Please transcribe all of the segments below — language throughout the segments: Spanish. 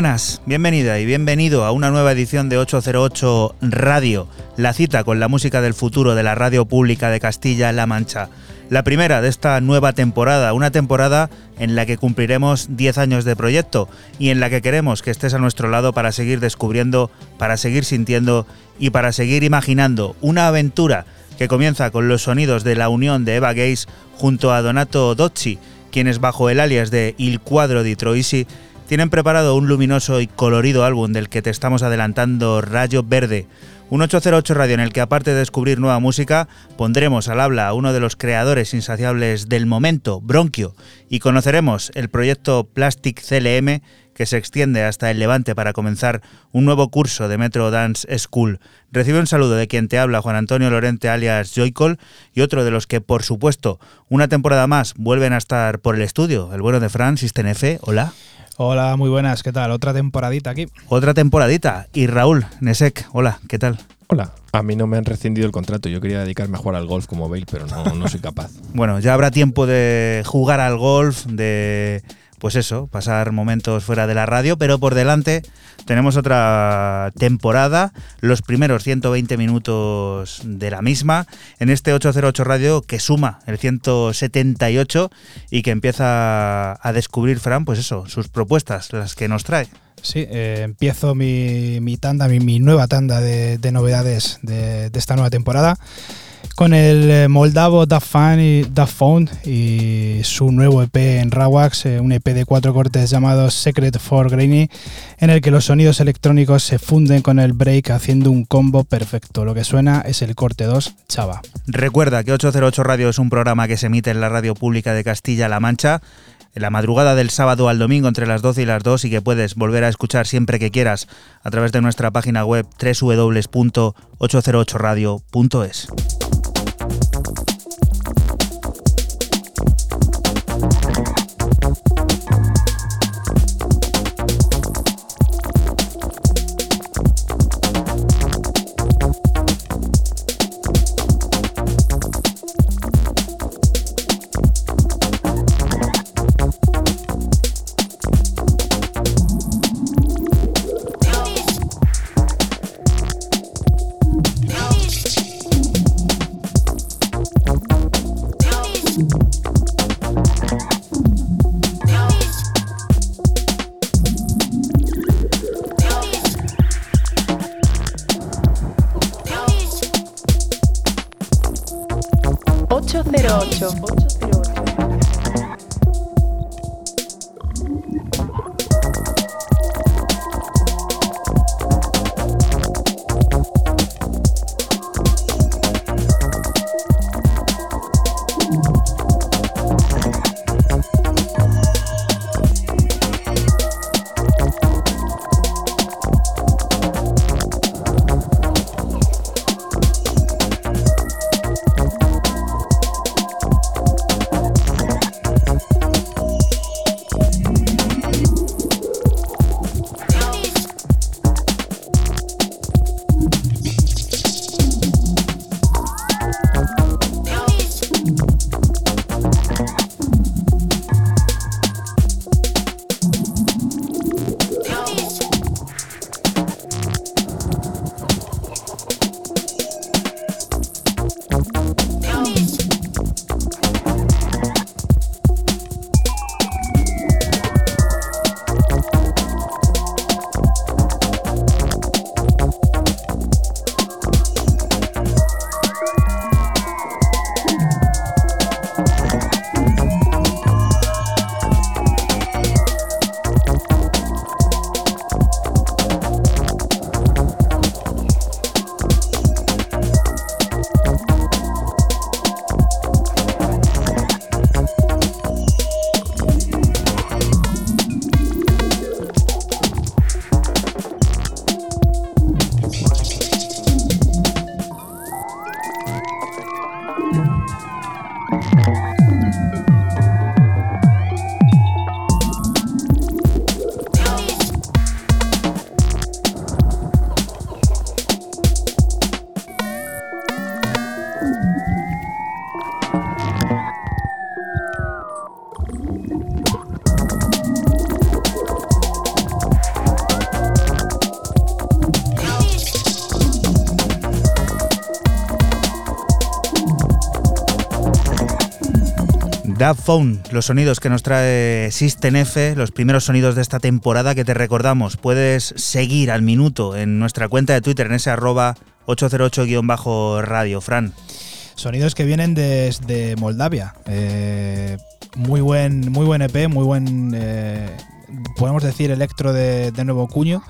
Buenas, bienvenida y bienvenido a una nueva edición de 808 Radio, la cita con la música del futuro de la radio pública de Castilla-La Mancha. La primera de esta nueva temporada, una temporada en la que cumpliremos 10 años de proyecto y en la que queremos que estés a nuestro lado para seguir descubriendo, para seguir sintiendo y para seguir imaginando una aventura que comienza con los sonidos de la unión de Eva Gaze junto a Donato Docci, quienes bajo el alias de Il Cuadro di Troisi tienen preparado un luminoso y colorido álbum del que te estamos adelantando Rayo Verde, Un 808 Radio en el que aparte de descubrir nueva música, pondremos al habla a uno de los creadores insaciables del momento, Bronquio, y conoceremos el proyecto Plastic CLM que se extiende hasta el Levante para comenzar un nuevo curso de Metro Dance School. Recibe un saludo de quien te habla, Juan Antonio Lorente alias Joycol, y otro de los que, por supuesto, una temporada más vuelven a estar por el estudio, el bueno de Fran, System F. Hola. Hola, muy buenas, ¿qué tal? Otra temporadita aquí. Otra temporadita. Y Raúl Nesek, hola, ¿qué tal? Hola, a mí no me han rescindido el contrato. Yo quería dedicarme a jugar al golf como Bale, pero no, no soy capaz. bueno, ya habrá tiempo de jugar al golf, de pues eso, pasar momentos fuera de la radio, pero por delante tenemos otra temporada, los primeros 120 minutos de la misma, en este 808 Radio que suma el 178 y que empieza a descubrir, Fran, pues eso, sus propuestas, las que nos trae. Sí, eh, empiezo mi, mi, tanda, mi, nueva tanda de, novedades de, de esta nueva temporada con el eh, moldavo Daft Phone y su nuevo EP en Rawax, eh, un EP de cuatro cortes llamado Secret for Grainy, en el que los sonidos electrónicos se funden con el break haciendo un combo perfecto. Lo que suena es el corte 2 Chava. Recuerda que 808 Radio es un programa que se emite en la radio pública de Castilla-La Mancha en la madrugada del sábado al domingo entre las 12 y las 2 y que puedes volver a escuchar siempre que quieras a través de nuestra página web www.808radio.es. 8. 808. Phone, los sonidos que nos trae System F, los primeros sonidos de esta temporada que te recordamos. Puedes seguir al minuto en nuestra cuenta de Twitter en ese arroba 808-radio. Fran. Sonidos que vienen desde Moldavia. Eh, muy, buen, muy buen EP, muy buen, eh, podemos decir, electro de, nuevo cuño.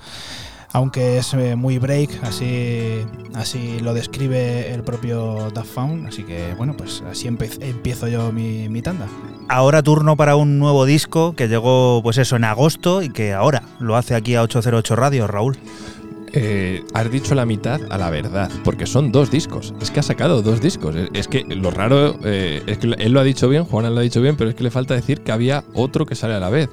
aunque es eh, muy break, así, así lo describe el propio Daft Found, así que bueno, pues así empiezo yo mi, mi, tanda. Ahora turno para un nuevo disco que llegó pues eso en agosto y que ahora lo hace aquí a 808 Radio, Raúl. Eh, has dicho la mitad a la verdad, porque son dos discos. Es que ha sacado dos discos. Es que lo raro eh, es que él lo ha dicho bien, Juan lo ha dicho bien, pero es que le falta decir que había otro que sale a la vez.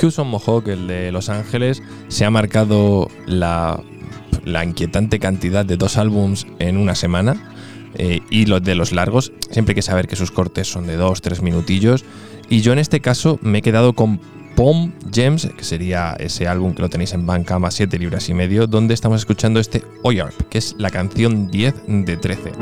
Houston Mohawk, el de Los Ángeles, se ha marcado la, inquietante cantidad de dos álbums en una semana. Eh, y los de los largos, siempre hay que saber que sus cortes son de dos, tres minutillos. Y yo en este caso me he quedado con Pom Gems, que sería ese álbum que lo tenéis en banca más 7 libras y medio, donde estamos escuchando este Oyarp, que es la canción 10 de 13.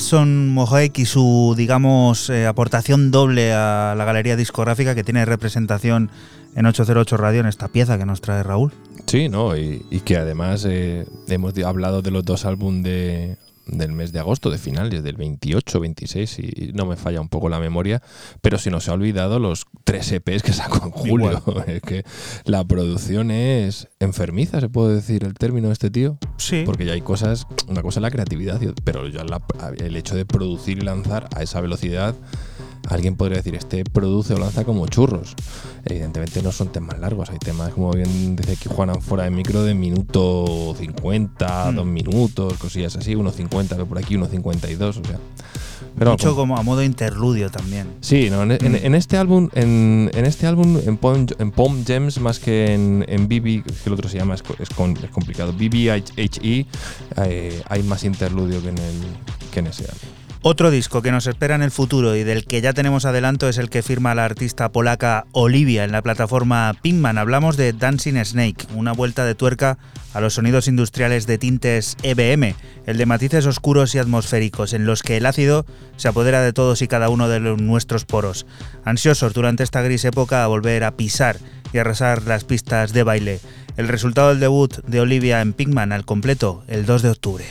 Hudson Mohawk y su, digamos, eh, aportación doble a la galería discográfica que tiene representación en 808 Radio en esta pieza que nos trae Raúl. Sí, ¿no? Y, que además eh, hemos hablado de los dos álbumes de, del mes de agosto, de finales, del 28, 26, y no me falla un poco la memoria, pero si no se ha olvidado los tres EPs que sacó en julio. es que la producción es enfermiza, se puede decir el término de este tío. Sí. Porque ya hay cosas, una cosa es la creatividad, pero ya el hecho de producir y lanzar a esa velocidad alguien podría decir, este produce o lanza como churros. Evidentemente no son temas largos, hay temas, como bien dice aquí Juan, fuera de micro de minuto 50, mm. dos minutos, cosillas así, 1.50, por aquí 1.52, o sea. Pero, Mucho como a modo interludio también. Sí, en, mm. este álbum, en, este álbum, en Pom, Gems, más que en, en BB, que el otro se llama, es, es, complicado, BBHE, eh, hay más interludio que en, el, que en ese álbum. Otro disco que nos espera en el futuro y del que ya tenemos adelanto es el que firma la artista polaca Olivia en la plataforma Pinkman. Hablamos de Dancing Snake, una vuelta de tuerca a los sonidos industriales de tintes EBM, el de matices oscuros y atmosféricos, en los que el ácido se apodera de todos y cada uno de nuestros poros. Ansiosos durante esta gris época a volver a pisar y arrasar las pistas de baile. El resultado del debut de Olivia en Pinkman al completo el 2 de octubre.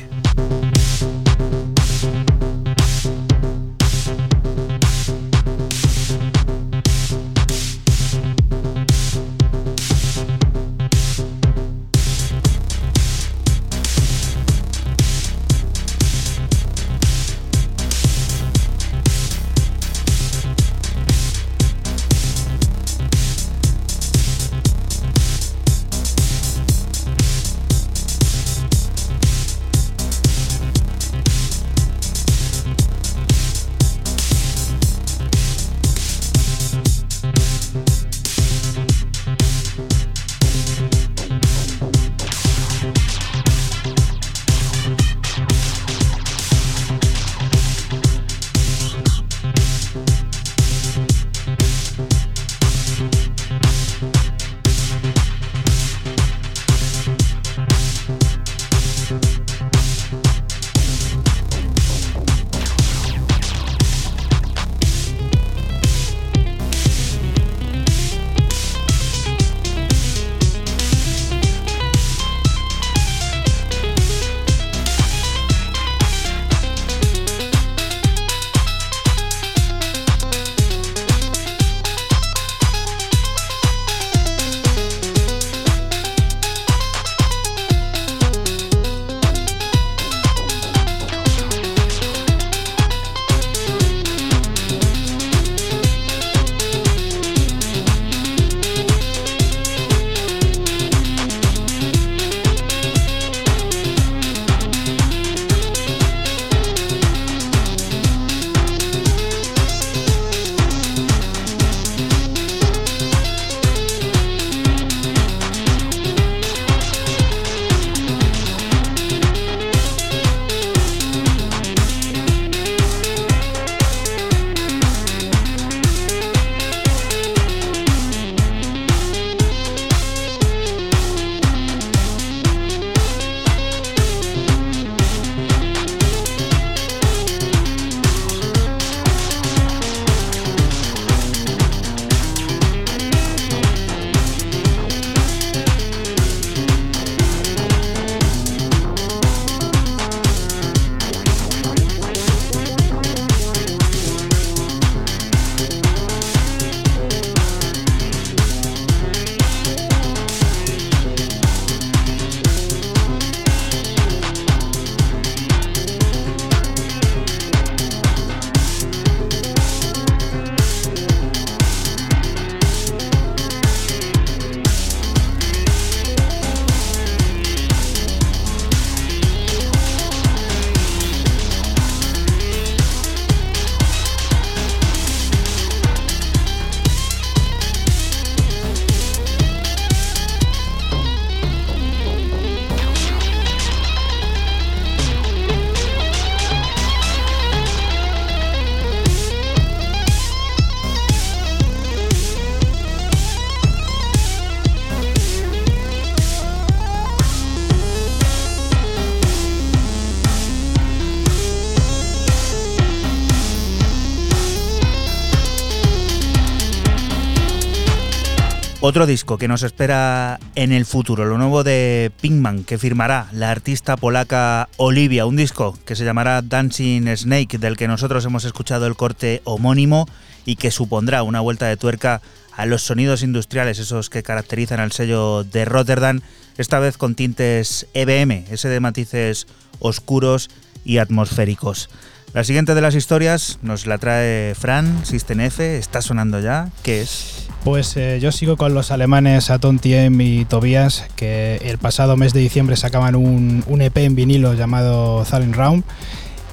Otro disco que nos espera en el futuro, lo nuevo de Pinkman, que firmará la artista polaca Olivia, un disco que se llamará Dancing Snake, del que nosotros hemos escuchado el corte homónimo y que supondrá una vuelta de tuerca a los sonidos industriales, esos que caracterizan al sello de Rotterdam, esta vez con tintes EBM, ese de matices oscuros y atmosféricos. La siguiente de las historias nos la trae Fran, System F, está sonando ya. ¿Qué es? Pues eh, yo sigo con los alemanes Aton Tiem y Tobias, que el pasado mes de diciembre sacaban un, EP en vinilo llamado Zalen Round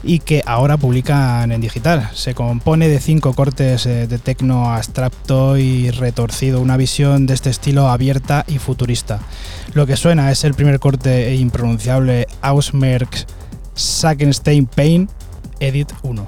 y que ahora publican en digital. Se compone de cinco cortes eh, de tecno abstracto y retorcido, una visión de este estilo abierta y futurista. Lo que suena es el primer corte impronunciable Ausmerk Sakenstein Pain Edit 1.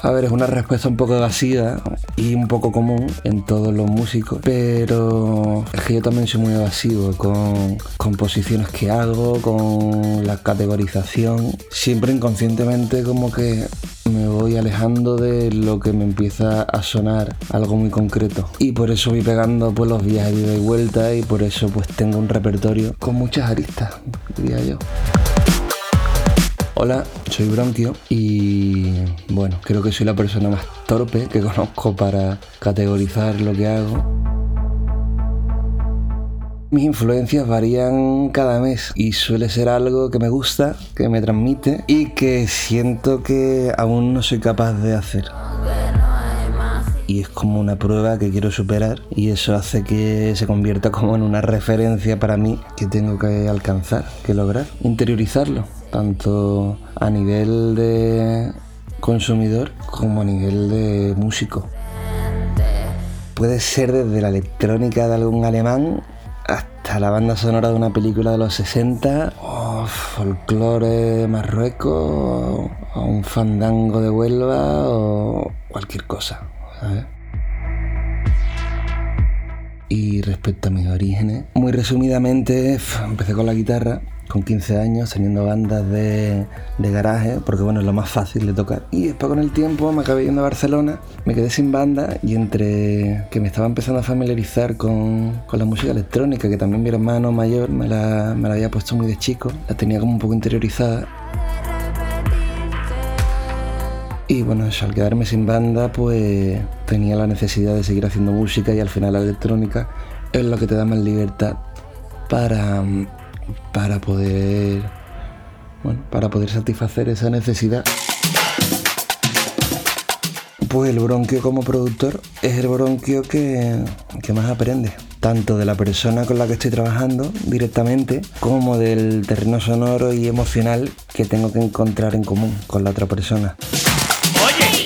'A ver, es una respuesta un poco evasiva y un poco común en todos los músicos, pero es que yo también soy muy evasivo con composiciones que hago, con la categorización. Siempre inconscientemente como que me voy alejando de lo que me empieza a sonar algo muy concreto. Y por eso voy pegando pues los viajes de ida y vuelta y por eso pues tengo un repertorio con muchas aristas, diría yo. Hola, soy Bronquio y bueno, creo que soy la persona más torpe que conozco para categorizar lo que hago. Mis influencias varían cada mes y suele ser algo que me gusta, que me transmite y que siento que aún no soy capaz de hacer. Y es como una prueba que quiero superar y eso hace que se convierta como en una referencia para mí que tengo que alcanzar, que lograr, interiorizarlo, tanto a nivel de consumidor como a nivel de músico. Puede ser desde la electrónica de algún alemán hasta la banda sonora de una película de los 60, o folclore de Marruecos, o un fandango de Huelva, o cualquier cosa. Y respecto a mis orígenes, muy resumidamente, empecé con la guitarra con 15 años teniendo bandas de, garaje, porque bueno, es lo más fácil de tocar. Y después con el tiempo me acabé yendo a Barcelona, me quedé sin banda y entre que me estaba empezando a familiarizar con, la música electrónica, que también mi hermano mayor me la, me la había puesto muy de chico, la tenía como un poco interiorizada. Y bueno, al quedarme sin banda, pues tenía la necesidad de seguir haciendo música y al final la electrónica es lo que te da más libertad para para poder, bueno, para poder satisfacer esa necesidad. Pues el bronquio como productor es el bronquio que, que más aprende, tanto de la persona con la que estoy trabajando directamente, como del terreno sonoro y emocional que tengo que encontrar en común con la otra persona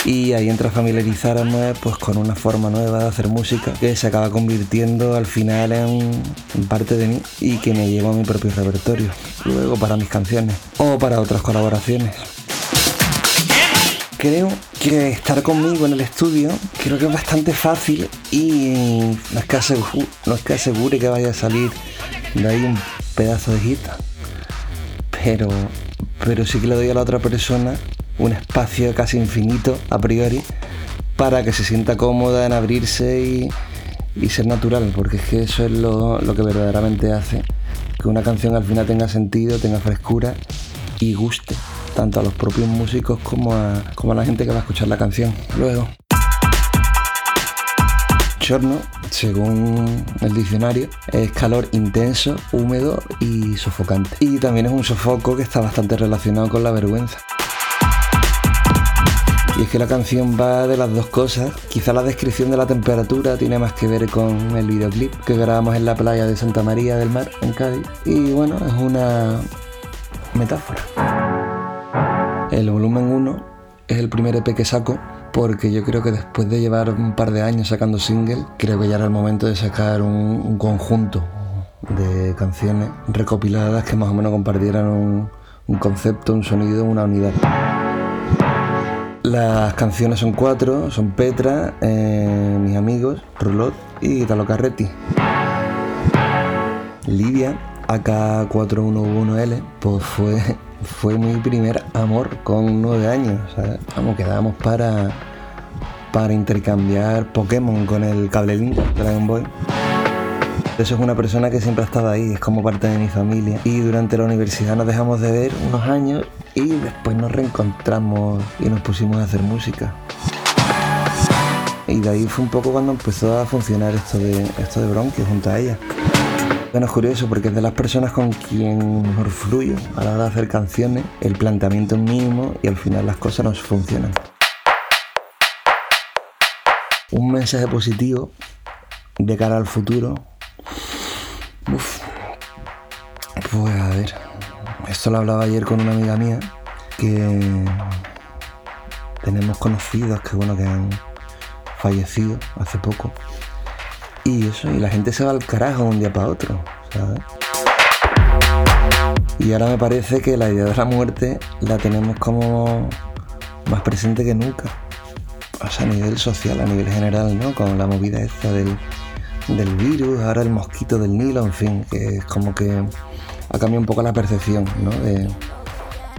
y ahí entra a familiarizarme pues con una forma nueva de hacer música que se acaba convirtiendo al final en, parte de mí y que me lleva a mi propio repertorio, luego para mis canciones o para otras colaboraciones. Creo que estar conmigo en el estudio creo que es bastante fácil y no es que asegure, que, vaya a salir de ahí un pedazo de hit, pero, pero sí que le doy a la otra persona un espacio casi infinito a priori para que se sienta cómoda en abrirse y, ser natural, porque es que eso es lo, que verdaderamente hace que una canción al final tenga sentido, tenga frescura y guste tanto a los propios músicos como a, como a la gente que va a escuchar la canción luego. Chorno, según el diccionario, es calor intenso, húmedo y sofocante. Y también es un sofoco que está bastante relacionado con la vergüenza. Y es que la canción va de las dos cosas. Quizá la descripción de la temperatura tiene más que ver con el videoclip que grabamos en la playa de Santa María del Mar, en Cádiz. Y bueno, es una metáfora. El volumen 1 es el primer EP que saco porque yo creo que después de llevar un par de años sacando single, creo que ya era el momento de sacar un, conjunto de canciones recopiladas que más o menos compartieran un, un concepto, un sonido, una unidad. Las canciones son cuatro, son Petra, eh, mis amigos, Rulot y Italo Carretti. Lidia, AK411L, pues fue, fue mi primer amor con nueve años. Vamos, quedamos para, para intercambiar Pokémon con el cable link de Dragon Boy. Eso es una persona que siempre ha estado ahí, es como parte de mi familia. Y durante la universidad nos dejamos de ver unos años y después nos reencontramos y nos pusimos a hacer música. Y de ahí fue un poco cuando empezó a funcionar esto de, esto de Bronquio junto a ella. Bueno, es curioso porque es de las personas con quien mejor fluyo a la hora de hacer canciones, el planteamiento es mínimo y al final las cosas nos funcionan. Un mensaje positivo de cara al futuro. Uf. Pues a ver, esto lo hablaba ayer con una amiga mía que tenemos conocidos que bueno que han fallecido hace poco. Y eso, y la gente se va al carajo de un día para otro, ¿sabes? Y ahora me parece que la idea de la muerte la tenemos como más presente que nunca. O sea, a nivel social, a nivel general, ¿no? Con la movida esta del, del virus, ahora el mosquito del Nilo, en fin, que es como que ha cambiado un poco la percepción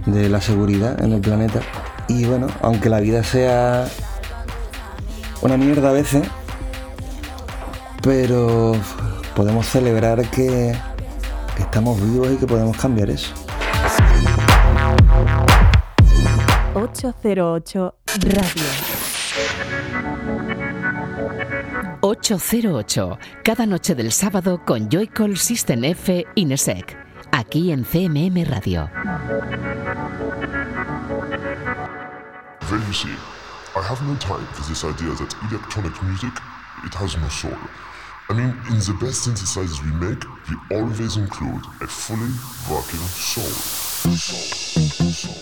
de, la seguridad en el planeta Y bueno, aunque la vida sea una mierda a veces, pero podemos celebrar que, que estamos vivos y que podemos cambiar eso. 808 Radio. 808, cada noche del sábado con Joycall System F Inesec, aquí en CMM Radio. Then you see, I have no time for this idea that electronic music, it has no soul. I mean, in the best synthesizers we make, we always include a fully working soul.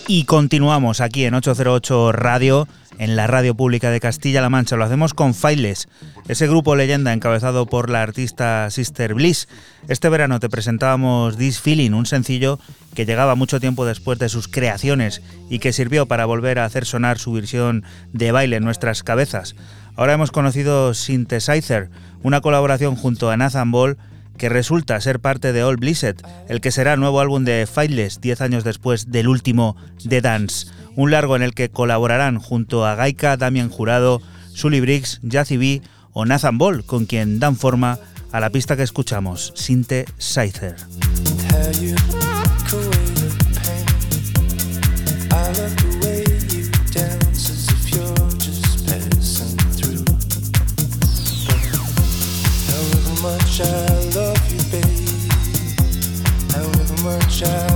Y continuamos aquí en 808 Radio, en la radio pública de Castilla-La Mancha. Lo hacemos con Files, ese grupo leyenda encabezado por la artista Sister Bliss. Este verano te presentábamos This Feeling, un sencillo que llegaba mucho tiempo después de sus creaciones y que sirvió para volver a hacer sonar su versión de baile en nuestras cabezas. Ahora hemos conocido Synthesizer, una colaboración junto a Nathan Ball que resulta ser parte de All Blizzard, el que será nuevo álbum de Fightless 10 años después del último The Dance, un largo en el que colaborarán junto a Gaika, Damian Jurado, Sully Briggs, Jazzy B o Nathan Ball, con quien dan forma a la pista que escuchamos, Sinte Scyther. I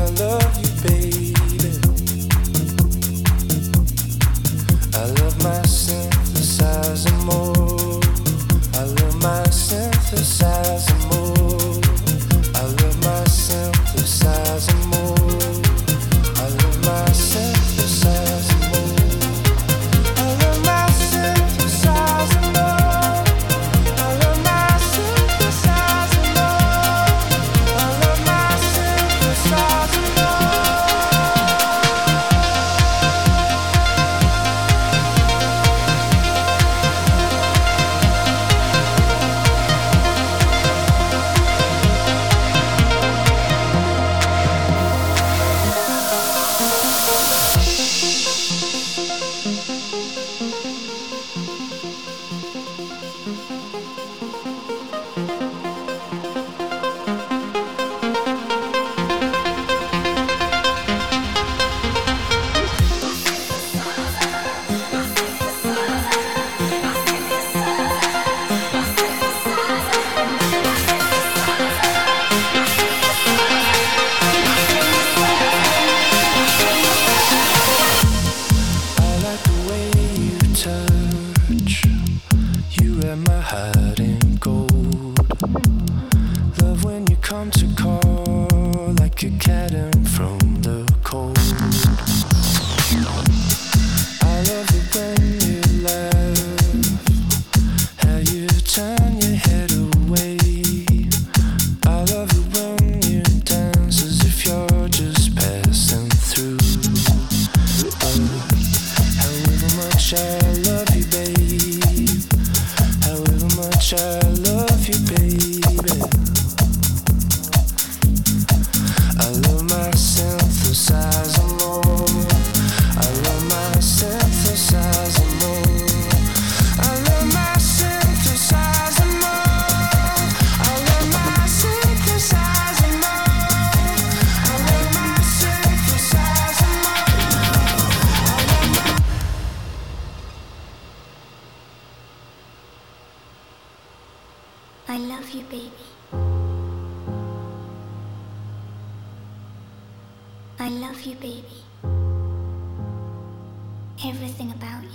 about you.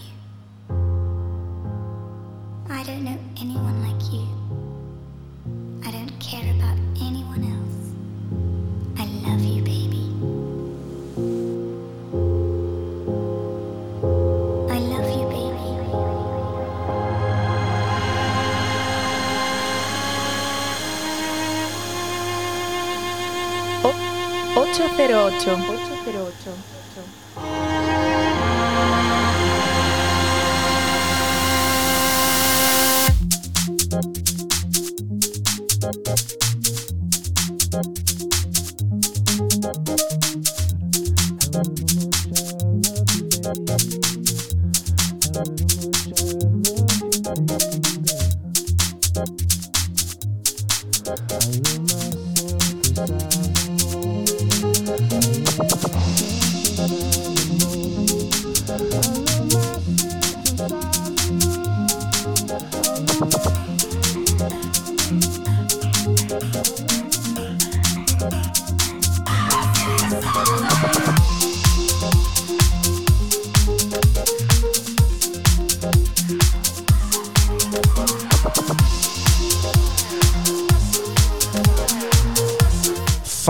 I don't know anyone like you. I don't care about anyone else. I love you, baby. I love you, baby. 808. 808.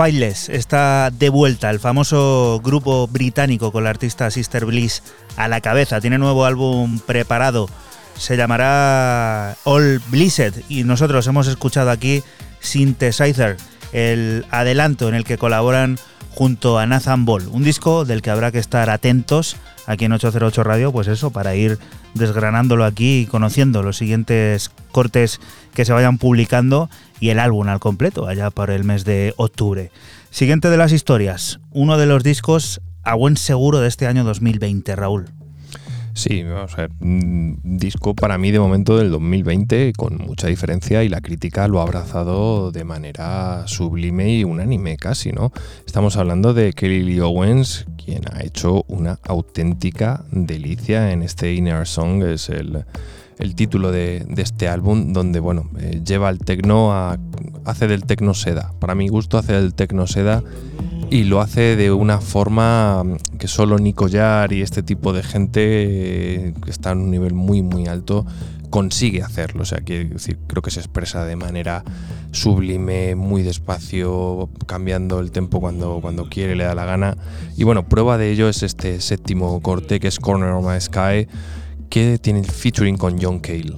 Files está de vuelta, el famoso grupo británico con la artista Sister Bliss a la cabeza. Tiene nuevo álbum preparado, se llamará All Blizzard y nosotros hemos escuchado aquí Synthesizer, el adelanto en el que colaboran junto a Nathan Ball, un disco del que habrá que estar atentos aquí en 808 Radio, pues eso, para ir desgranándolo aquí y conociendo los siguientes cortes que se vayan publicando y el álbum al completo, allá por el mes de octubre. Siguiente de las historias, uno de los discos a buen seguro de este año 2020, Raúl. Sí, vamos a ver, un disco para mí de momento del 2020 con mucha diferencia y la crítica lo ha abrazado de manera sublime y unánime casi, ¿no? Estamos hablando de Kelly Lee Owens, quien ha hecho una auténtica delicia en este Inner Song, es el, título de, este álbum, donde, bueno, eh, lleva el tecno a... hace del tecno seda. Para mi gusto hace del tecno seda y lo hace de una forma que solo Nico Yar y este tipo de gente eh, que está en un nivel muy muy alto consigue hacerlo. O sea, decir, creo que se expresa de manera sublime, muy despacio, cambiando el tempo cuando, cuando quiere, le da la gana. Y bueno, prueba de ello es este séptimo corte que es Corner of My Sky, que tiene el featuring con John Cale.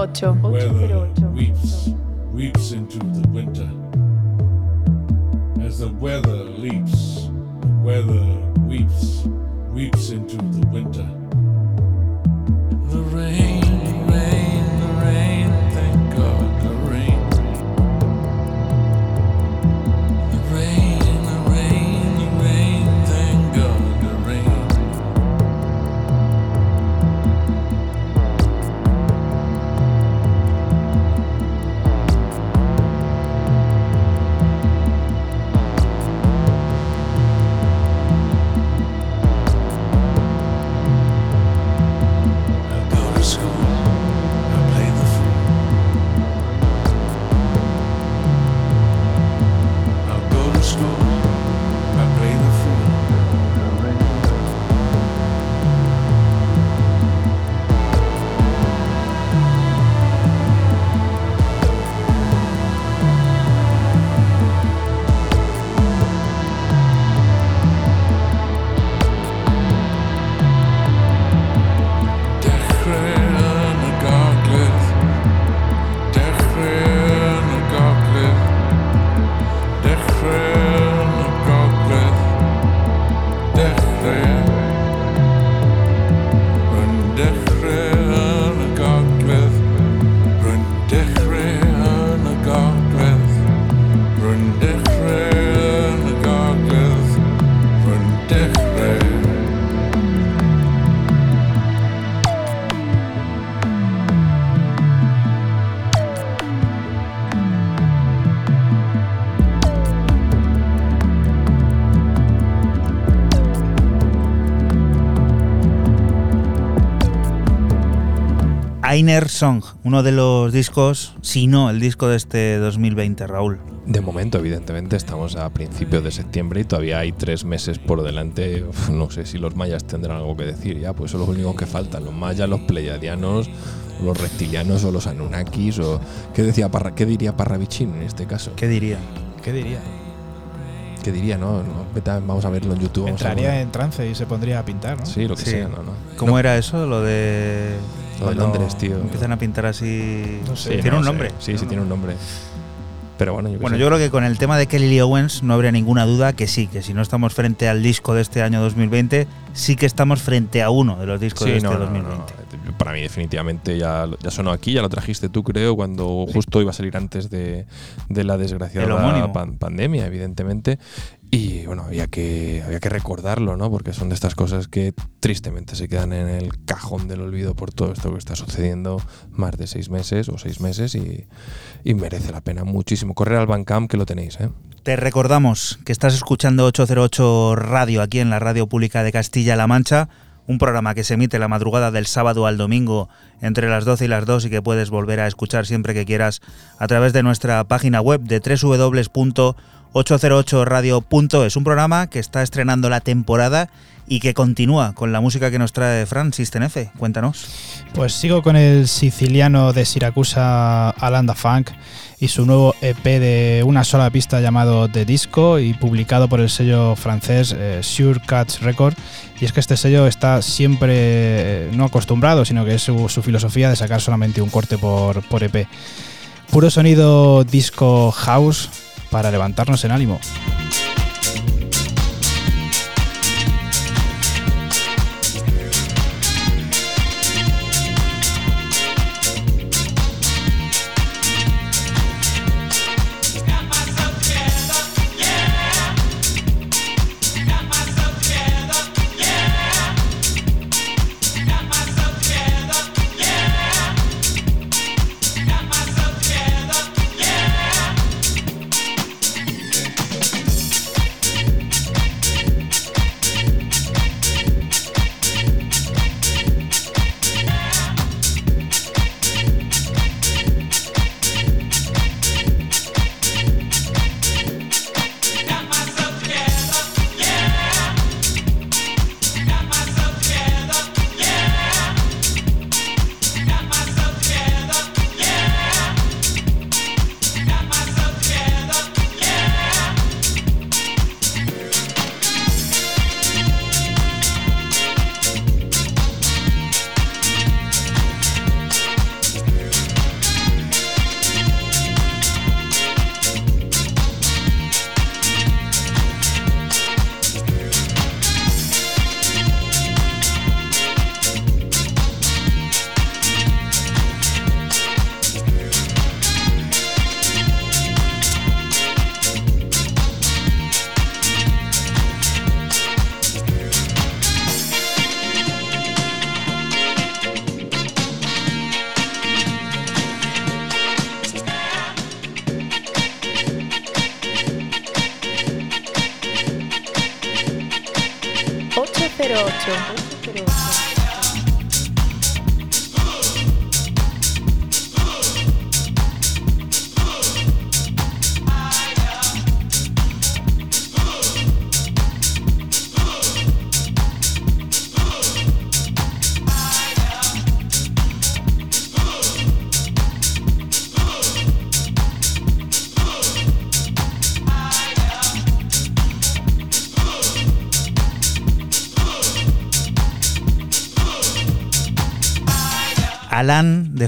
Weather weeps, Ainer Song, uno de los discos, si no el disco de este 2020, Raúl. De momento, evidentemente, estamos a principios de septiembre y todavía hay tres meses por delante. no sé si los mayas tendrán algo que decir ya, pues son los únicos que faltan. Los mayas, los pleiadianos, los reptilianos o los anunnakis o qué decía Parra, qué diría Parravichin en este caso. ¿Qué diría? ¿Qué diría? ¿Qué diría, no? vamos a verlo en YouTube. Entraría en trance y se pondría a pintar, ¿no? Sí, lo que sea, ¿no? ¿Cómo era eso? Lo de. Lo de Londres, tío. Empiezan a pintar así. No sé, tiene un nombre. Sí, sí, tiene un nombre. Pero bueno, yo, bueno, yo creo que con el tema de Kelly Lee Owens no habría ninguna duda que sí, que si no estamos frente al disco de este año 2020, sí que estamos frente a uno de los discos de este 2020 para mí definitivamente ya, ya sonó aquí, ya lo trajiste tú creo, cuando justo iba a salir antes de, la desgraciada pandemia, evidentemente. Y bueno, había que, había que recordarlo, ¿no? Porque son de estas cosas que tristemente se quedan en el cajón del olvido por todo esto que está sucediendo más de seis meses o seis meses y, merece la pena muchísimo. Correr al Bandcamp que lo tenéis, ¿eh? Te recordamos que estás escuchando 808 Radio aquí en la Radio Pública de Castilla-La Mancha un programa que se emite la madrugada del sábado al domingo entre las 12 y las 2 y que puedes volver a escuchar siempre que quieras a través de nuestra página web de www.808radio.es. Un programa que está estrenando la temporada y que continúa con la música que nos trae Fran Sistenefe. Cuéntanos. Pues sigo con el siciliano de Siracusa Alanda Funk y su nuevo EP de una sola pista llamado The Disco y publicado por el sello francés eh, Sure Cuts Record. Y es que este sello está siempre eh, no acostumbrado, sino que es su, filosofía de sacar solamente un corte por, por EP. Puro sonido disco house para levantarnos en ánimo.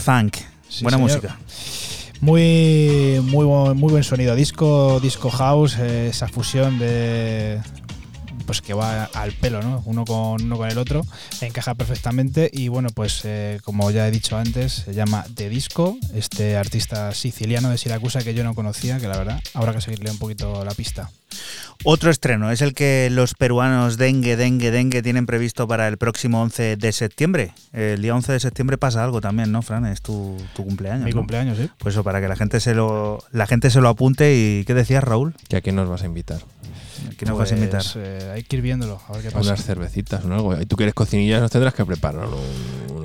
Funk. Buena música. Muy, muy, muy buen sonido. Disco, disco house, eh, esa fusión de, pues que va al pelo, ¿no? Uno con uno con el otro, encaja perfectamente y bueno, pues eh, como ya he dicho antes, se llama The Disco, este artista siciliano de Siracusa que yo no conocía, que la verdad habrá que seguirle un poquito la pista. Otro estreno es el que los peruanos Dengue, Dengue, Dengue tienen previsto para el próximo 11 de septiembre. El día 11 de septiembre pasa algo también, ¿no, Fran? Es tu, cumpleaños. Mi cumpleaños, sí. Pues eso, para que la gente se lo, la gente se lo apunte. ¿Y qué decías, Raúl? Que a quién nos vas a invitar. ¿Quién nos vas a invitar? Pues, eh, hay que ir viéndolo, a ver qué pasa. Unas cervecitas o algo. Y tú que eres cocinilla nos tendrás que preparar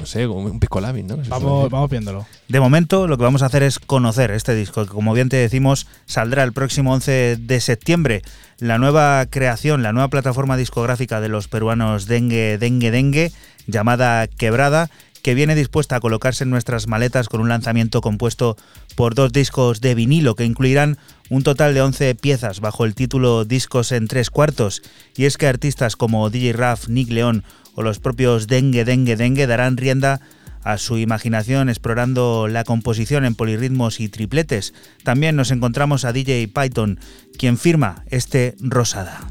sé, un pisco ¿no? Vamos, vamos viéndolo. De momento, lo que vamos a hacer es conocer este disco, que como bien te decimos, saldrá el próximo 11 de septiembre. La nueva creación, la nueva plataforma discográfica de los peruanos Dengue, Dengue, Dengue, llamada Quebrada, que viene dispuesta a colocarse en nuestras maletas con un lanzamiento compuesto por dos discos de vinilo que incluirán un total de 11 piezas bajo el título Discos en tres cuartos. Y es que artistas como DJ Raf, Nick León o los propios Dengue Dengue Dengue darán rienda a su imaginación explorando la composición en polirritmos y tripletes. También nos encontramos a DJ Python, quien firma este Rosada.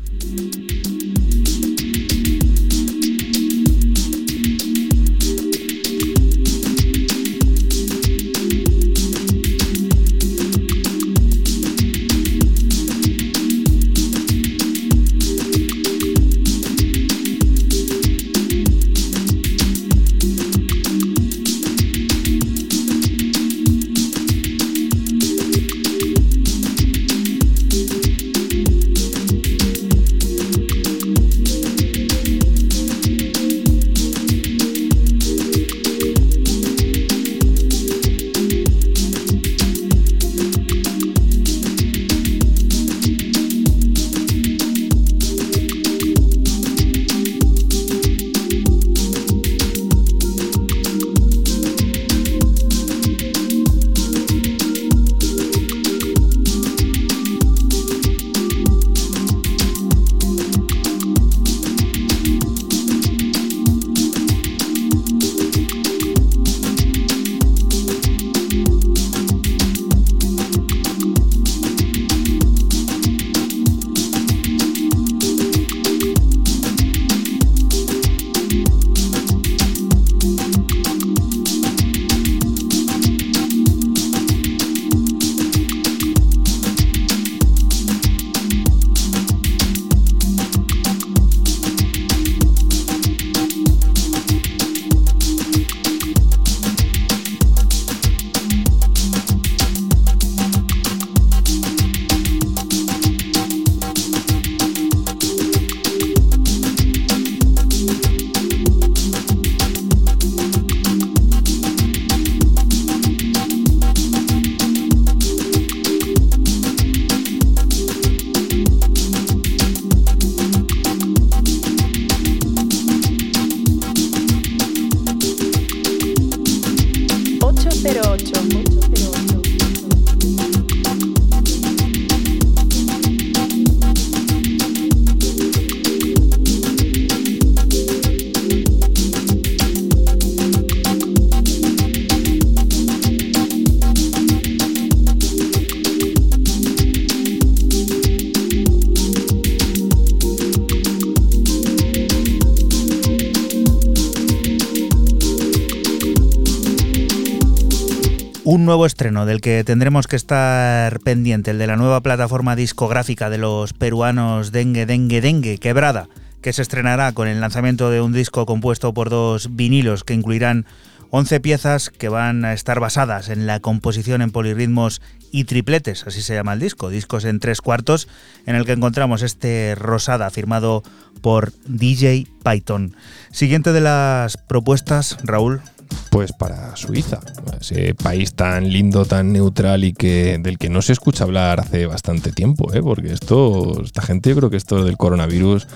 Nuevo estreno del que tendremos que estar pendiente, el de la nueva plataforma discográfica de los peruanos Dengue Dengue Dengue, Quebrada, que se estrenará con el lanzamiento de un disco compuesto por dos vinilos que incluirán 11 piezas que van a estar basadas en la composición en polirritmos y tripletes, así se llama el disco, discos en tres cuartos, en el que encontramos este Rosada firmado por DJ Python. Siguiente de las propuestas, Raúl. Pues para Suiza, ese país tan lindo, tan neutral y que del que no se escucha hablar hace bastante tiempo, ¿eh? porque esto, esta gente, yo creo que esto del coronavirus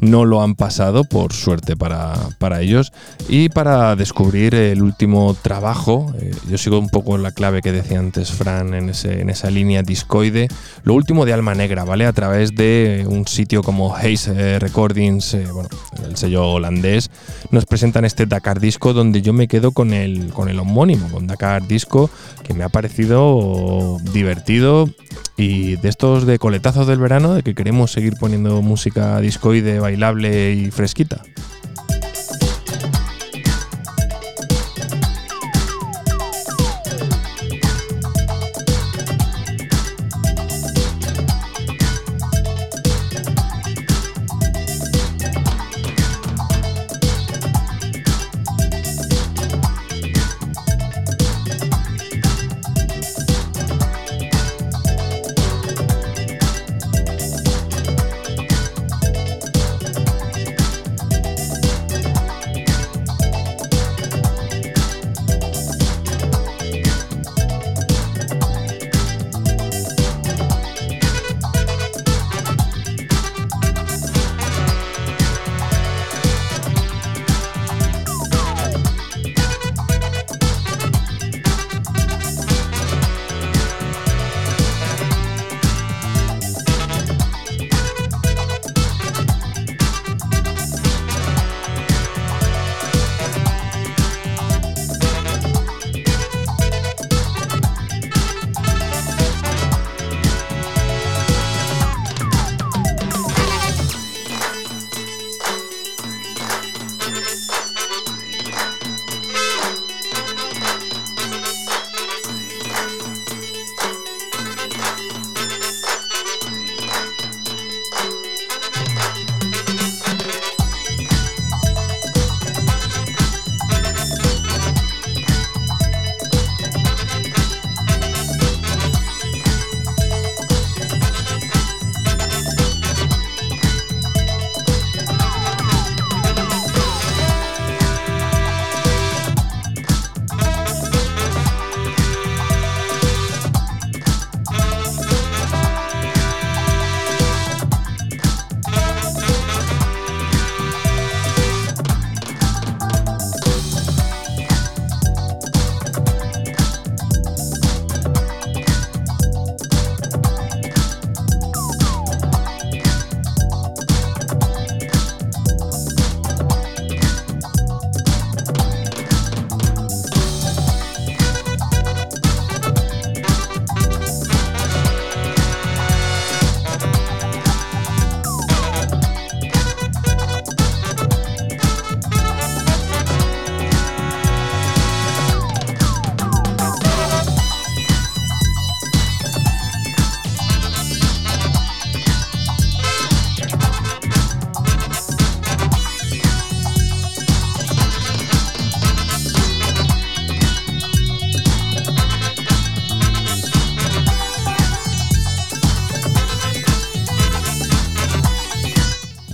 no lo han pasado, por suerte para, ellos. Y para descubrir el último trabajo, eh, yo sigo un poco la clave que decía antes Fran en, ese, en esa línea discoide, lo último de Alma Negra, ¿vale? A través de un sitio como Haze Recordings, eh, bueno, el sello holandés, nos presentan este Dakar Disco donde yo me quedo con el, con el homónimo, con Dakar Disco, que me ha parecido divertido y de estos de coletazos del verano, de que queremos seguir poniendo música discoide, bailable y fresquita.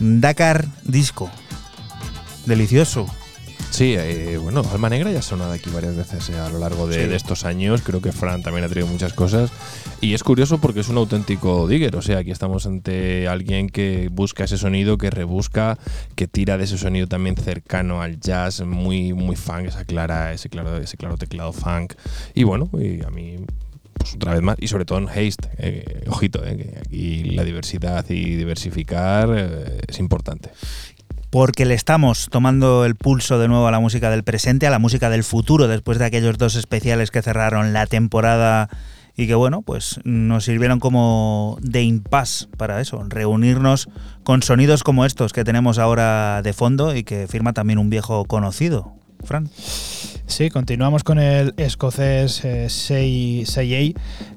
Dakar Disco. Delicioso. Sí, eh, bueno, Alma Negra ya ha sonado aquí varias veces eh, a lo largo de, Sí. de estos años. Creo que Fran también ha traído muchas cosas. Y es curioso porque es un auténtico digger. O sea, aquí estamos ante alguien que busca ese sonido, que rebusca, que tira de ese sonido también cercano al jazz, muy, muy funk, esa clara, ese claro, ese claro teclado funk. Y bueno, y a mí pues otra vez más, y sobre todo en Haste, eh, ojito, eh, que aquí la diversidad y diversificar eh, es importante. porque le estamos tomando el pulso de nuevo a la música del presente, a la música del futuro, después de aquellos dos especiales que cerraron la temporada y que bueno, pues nos sirvieron como de impasse para eso, reunirnos con sonidos como estos que tenemos ahora de fondo y que firma también un viejo conocido. Fran. Sí, continuamos con el escocés eh, Sei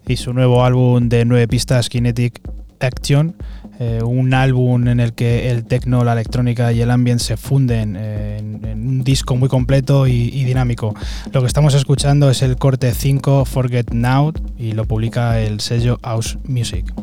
y su nuevo álbum de nueve pistas Kinetic Action, eh, un álbum en el que el techno, la electrónica y el ambient se funden eh, en, en un disco muy completo y, y dinámico. Lo que estamos escuchando es el corte 5 Forget Now y lo publica el sello House Music.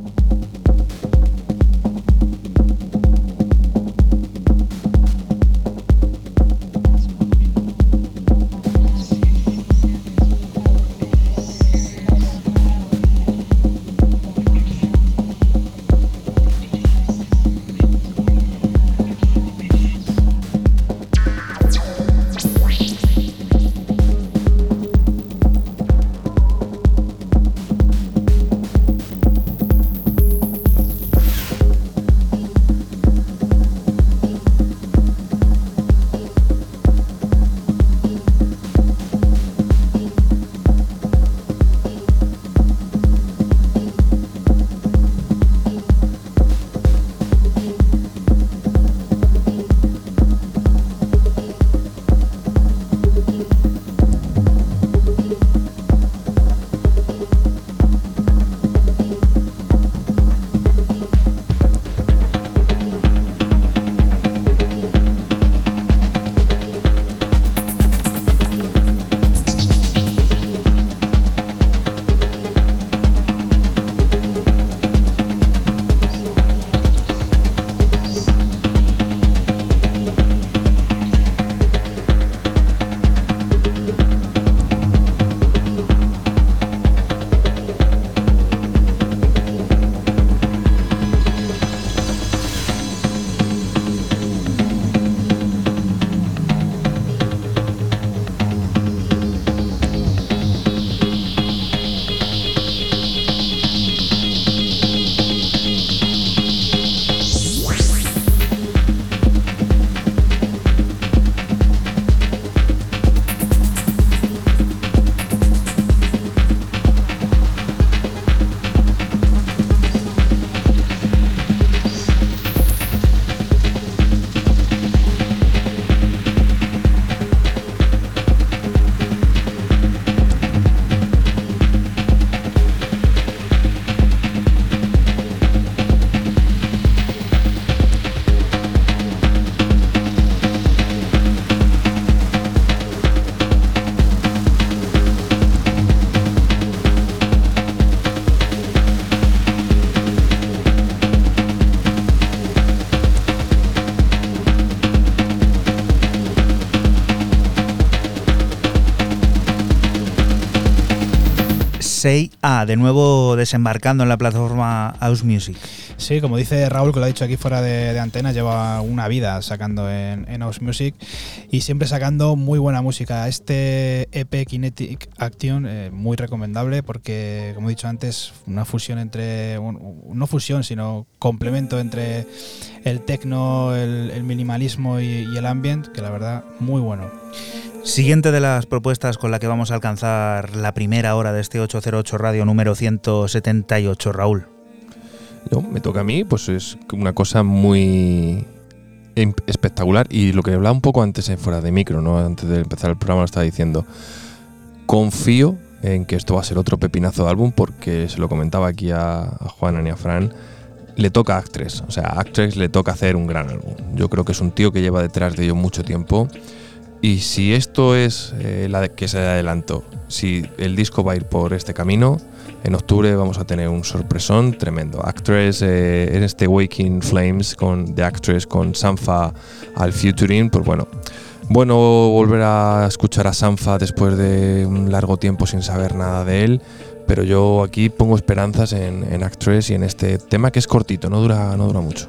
Say A, de nuevo desembarcando en la plataforma House Music. Sí, como dice Raúl, que lo ha dicho aquí fuera de, antena, lleva una vida sacando en, House Music y siempre sacando muy buena música. Este EP Kinetic Action, eh, muy recomendable porque, como he dicho antes, una fusión entre, un- no fusión, sino complemento entre el techno, el, el minimalismo y, y el ambient, que la verdad, muy bueno. Siguiente de las propuestas con la que vamos a alcanzar la primera hora de este 808 Radio número 178, Raúl. No, me toca a mí, pues es una cosa muy em- espectacular. Y lo que hablaba un poco antes en fuera de micro, ¿no? Antes de empezar el programa lo estaba diciendo. Confío en que esto va a ser otro pepinazo de álbum porque se lo comentaba aquí a, a Juan y a Fran. Le toca a Actress, o sea, a Actress le toca hacer un gran álbum. Yo creo que es un tío que lleva detrás de ello mucho tiempo. Y si esto es eh, la que se adelanto, si el disco va a ir por este camino, En octubre vamos a tener un sorpresón tremendo. Actress eh, en este Waking Flames con The Actress con Sanfa al Futuring, pues bueno. Bueno, volver a escuchar a Sanfa después de un largo tiempo sin saber nada de él, pero yo aquí pongo esperanzas en, en Actress y en este tema que es cortito, no dura, no dura mucho.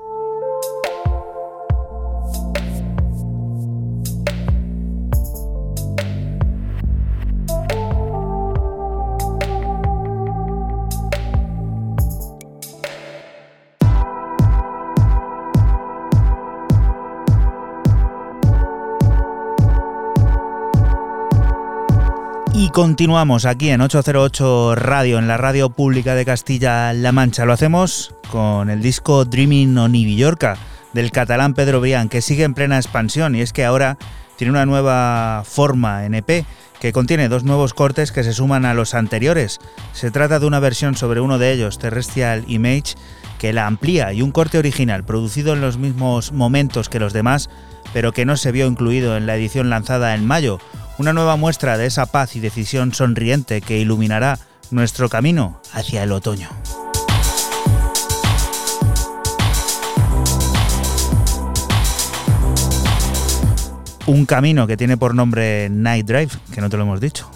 continuamos aquí en 808 Radio, en la radio pública de Castilla-La Mancha. Lo hacemos con el disco Dreaming on Yorka del catalán Pedro Brián, que sigue en plena expansión y es que ahora tiene una nueva forma en EP que contiene dos nuevos cortes que se suman a los anteriores. Se trata de una versión sobre uno de ellos, Terrestrial Image, que la amplía y un corte original producido en los mismos momentos que los demás, pero que no se vio incluido en la edición lanzada en mayo una nueva muestra de esa paz y decisión sonriente que iluminará nuestro camino hacia el otoño. Un camino que tiene por nombre Night Drive, que no te lo hemos dicho.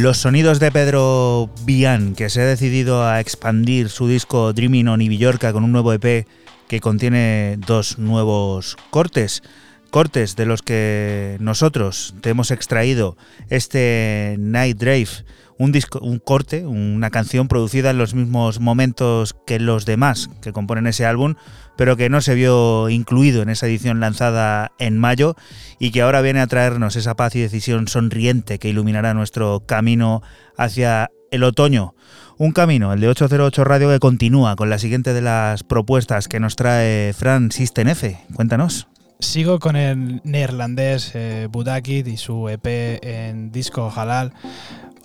Los sonidos de Pedro Bian, que se ha decidido a expandir su disco Dreaming on Villorca con un nuevo EP que contiene dos nuevos cortes. Cortes de los que nosotros te hemos extraído este Night Drive, un, disco, un corte, una canción producida en los mismos momentos que los demás que componen ese álbum, pero que no se vio incluido en esa edición lanzada en mayo y que ahora viene a traernos esa paz y decisión sonriente que iluminará nuestro camino hacia el otoño. Un camino, el de 808 Radio, que continúa con la siguiente de las propuestas que nos trae Fran F. Cuéntanos. Sigo con el neerlandés eh, Budakit y su EP en disco halal,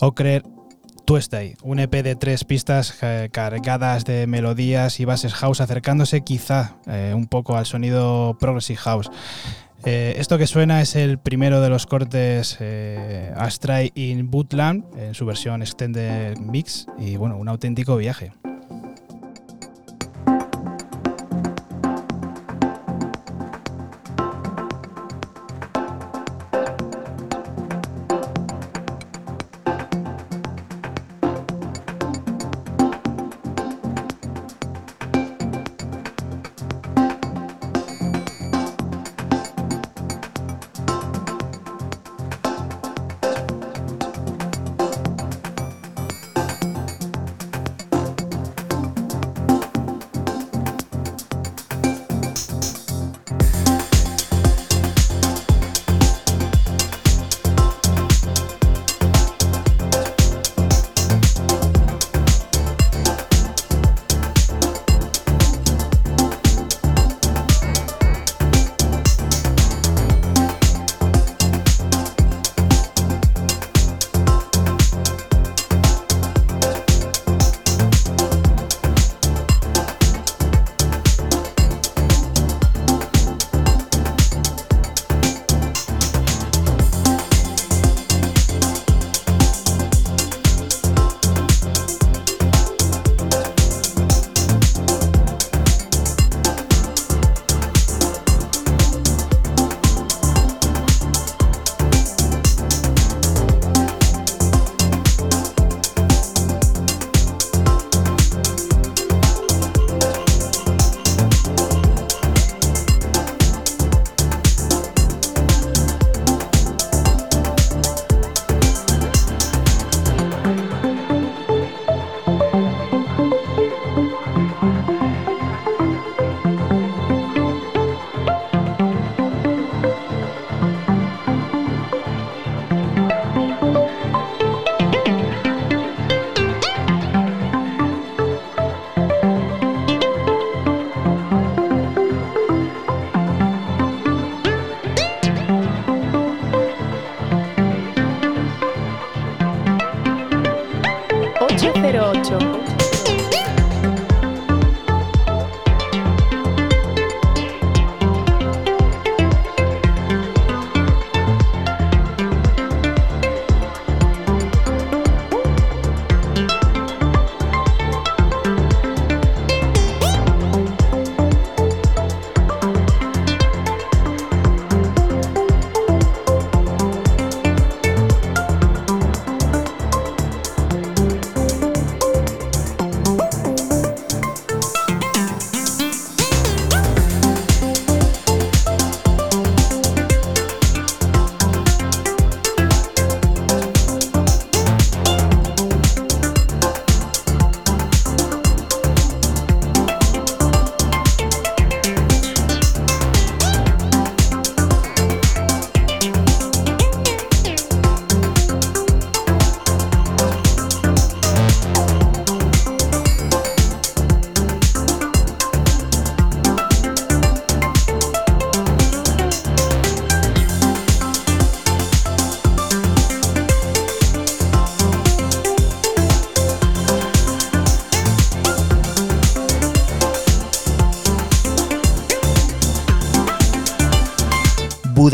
Okrer Tuesday, un EP de tres pistas eh, cargadas de melodías y bases house, acercándose quizá eh, un poco al sonido progressive house. Eh, esto que suena es el primero de los cortes Astray in Bootland, en su versión Extended Mix, y bueno, un auténtico viaje.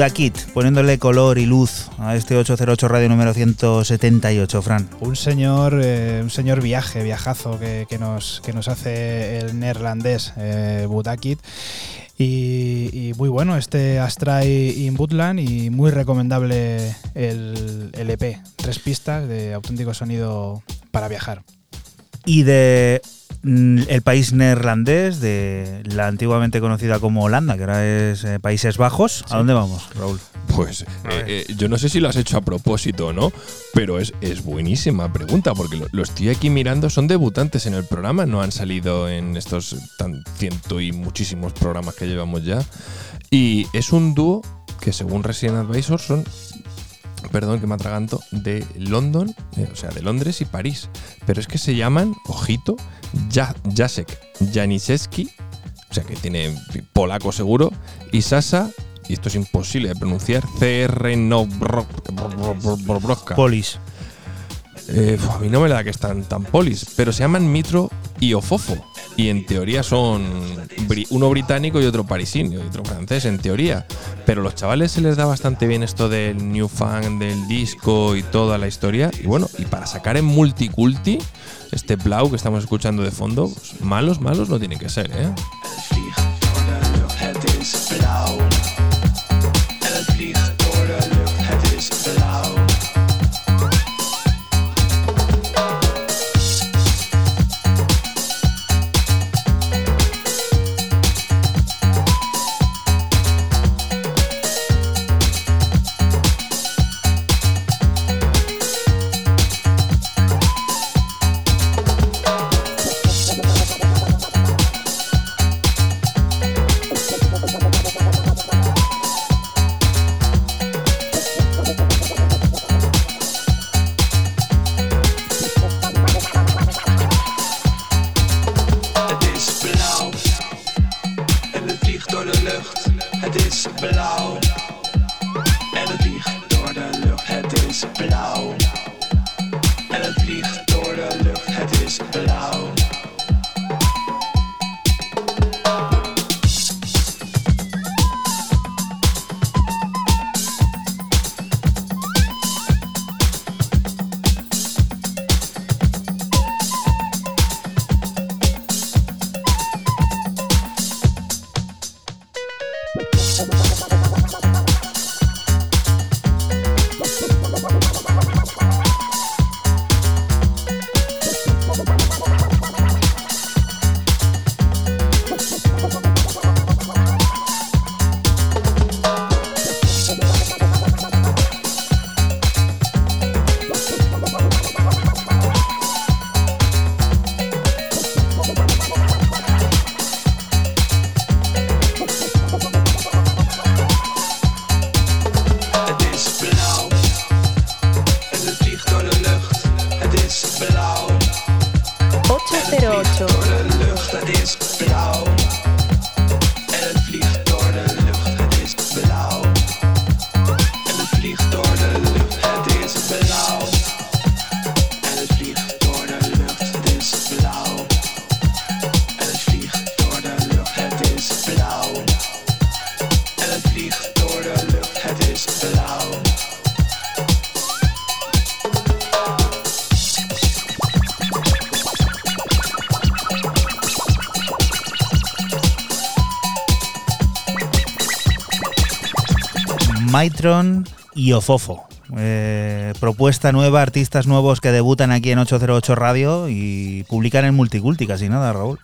Budakit, poniéndole color y luz a este 808 radio número 178, Fran. Un señor, eh, un señor viaje, viajazo que, que nos, que nos hace el neerlandés eh, Budakit. Y, y muy bueno este Astray in Bootland y muy recomendable el, el EP. Tres pistas de auténtico sonido para viajar. Y de el país neerlandés, de la antiguamente conocida como Holanda, que ahora es eh, Países Bajos. ¿A dónde vamos, Raúl? Pues eh, eh, yo no sé si lo has hecho a propósito o no, pero es, es buenísima pregunta, porque lo, lo estoy aquí mirando, son debutantes en el programa, no han salido en estos tan ciento y muchísimos programas que llevamos ya. Y es un dúo que según Resident Advisor son, perdón que me atraganto, de London, eh, o sea, de Londres y París. Pero es que se llaman, ojito, Ja- Jacek Janiszewski, o sea que tiene polaco seguro, y Sasa, y esto es imposible de pronunciar, CR Polis. Eh, a mí no me da que están tan polis, pero se llaman Mitro y Ofofo. Y en teoría son uno británico y otro parisino y otro francés, en teoría. Pero los chavales se les da bastante bien esto del new fan, del disco y toda la historia. Y bueno, y para sacar en multiculti, este Blau que estamos escuchando de fondo, pues, malos, malos no tienen que ser, ¿eh? Maitron y Ofofo. Eh, propuesta nueva, artistas nuevos que debutan aquí en 808 Radio y publican en Multiculti, casi nada, Raúl.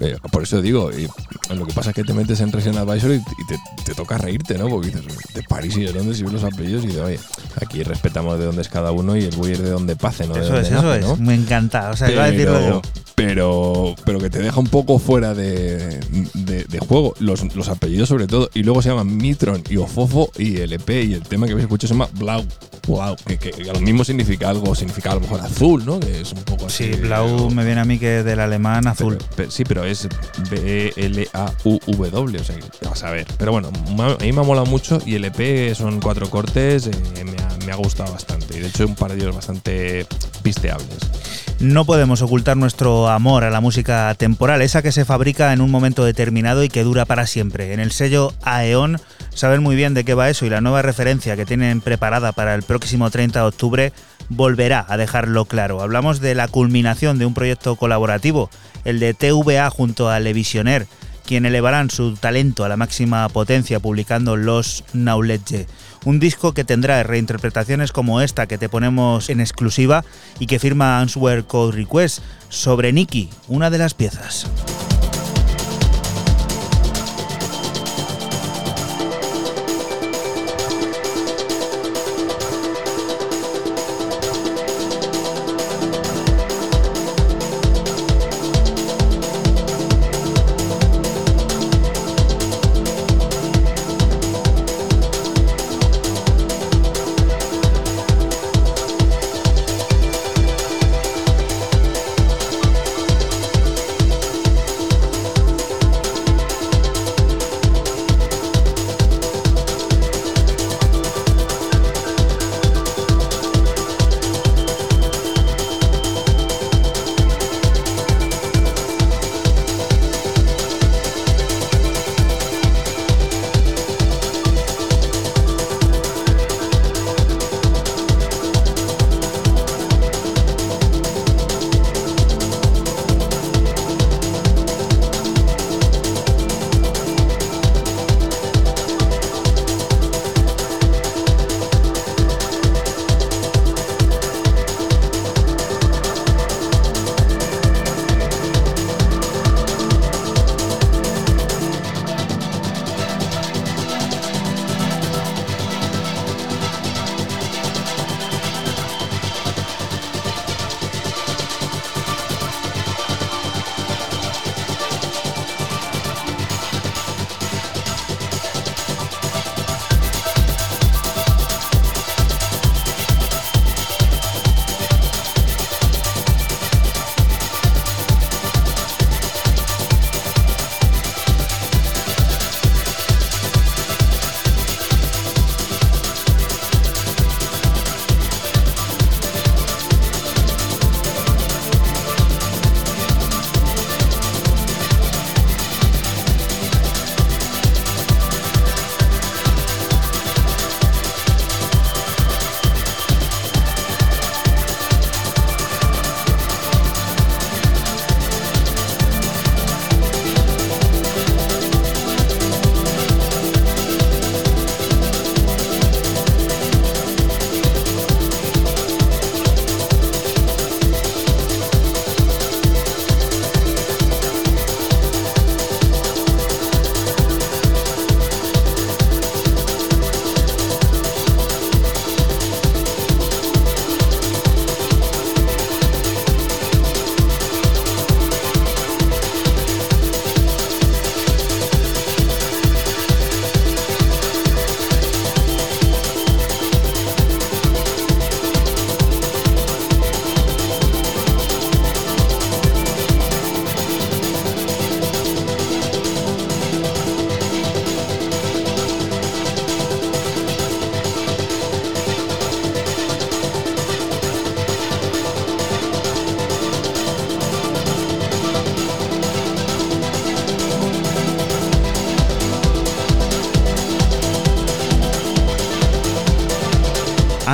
Eh, Por eso digo, y lo que pasa es que te metes en Resident Advisor y, y te, te toca reírte, ¿no? Porque dices, de París y de Londres y ves los apellidos y de, oye, aquí respetamos de dónde es cada uno y el buey es de donde pase, ¿no? Eso es, eso nace, es. ¿no? Me encanta. O sea, iba a decirlo yo. pero, pero que te deja un poco fuera de, de- de juego, los, los apellidos sobre todo, y luego se llaman Mitron y Ofofo y el EP y el tema que habéis escuchado se llama Blau. Blau, que, que, que lo mismo significa algo, significa a lo mejor azul, ¿no? Que es un poco así. Sí, Blau me viene a mí que del alemán azul. Pero- pero- sí, pero es B-E-L-A-U-W, o sea, que vas a ver. Pero bueno, a mí me ha molado mucho y el EP son cuatro cortes, eh, me, ha, me ha gustado bastante. Y de hecho, un par de ellos bastante pisteables. No podemos ocultar nuestro amor a la música temporal, esa que se fabrica en un momento determinado y que dura para siempre. En el sello Aeon saben muy bien de qué va eso y la nueva referencia que tienen preparada para el próximo 30 de octubre volverá a dejarlo claro. Hablamos de la culminación de un proyecto colaborativo, el de TVA junto a Levisioner, quien elevarán su talento a la máxima potencia publicando Los Knowledge un disco que tendrá reinterpretaciones como esta que te ponemos en exclusiva y que firma Answer Code Request sobre Nicky, una de las piezas.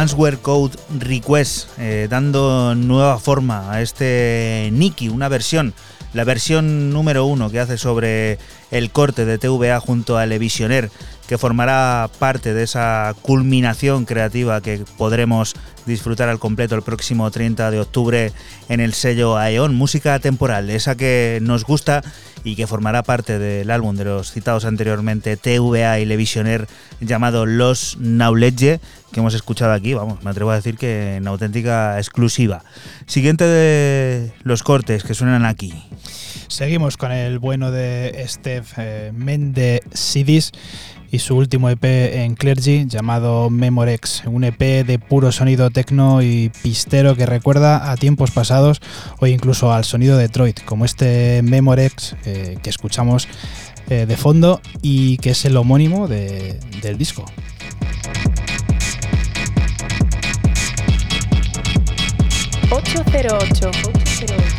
Answer Code Request, eh, dando nueva forma a este Nikki, una versión, la versión número uno que hace sobre el corte de TVA junto a Elevisioner, que formará parte de esa culminación creativa que podremos disfrutar al completo el próximo 30 de octubre en el sello Aeon, música temporal, esa que nos gusta y que formará parte del álbum de los citados anteriormente TVA y Levisioner llamado Los Knowledge, hemos escuchado aquí, vamos, me atrevo a decir que en auténtica exclusiva. Siguiente de los cortes que suenan aquí. Seguimos con el bueno de Steph eh, Mende Sidis y su último EP en Clergy llamado Memorex, un EP de puro sonido techno y pistero que recuerda a tiempos pasados o incluso al sonido de Detroit, como este Memorex eh, que escuchamos eh, de fondo y que es el homónimo del disco. 808 808.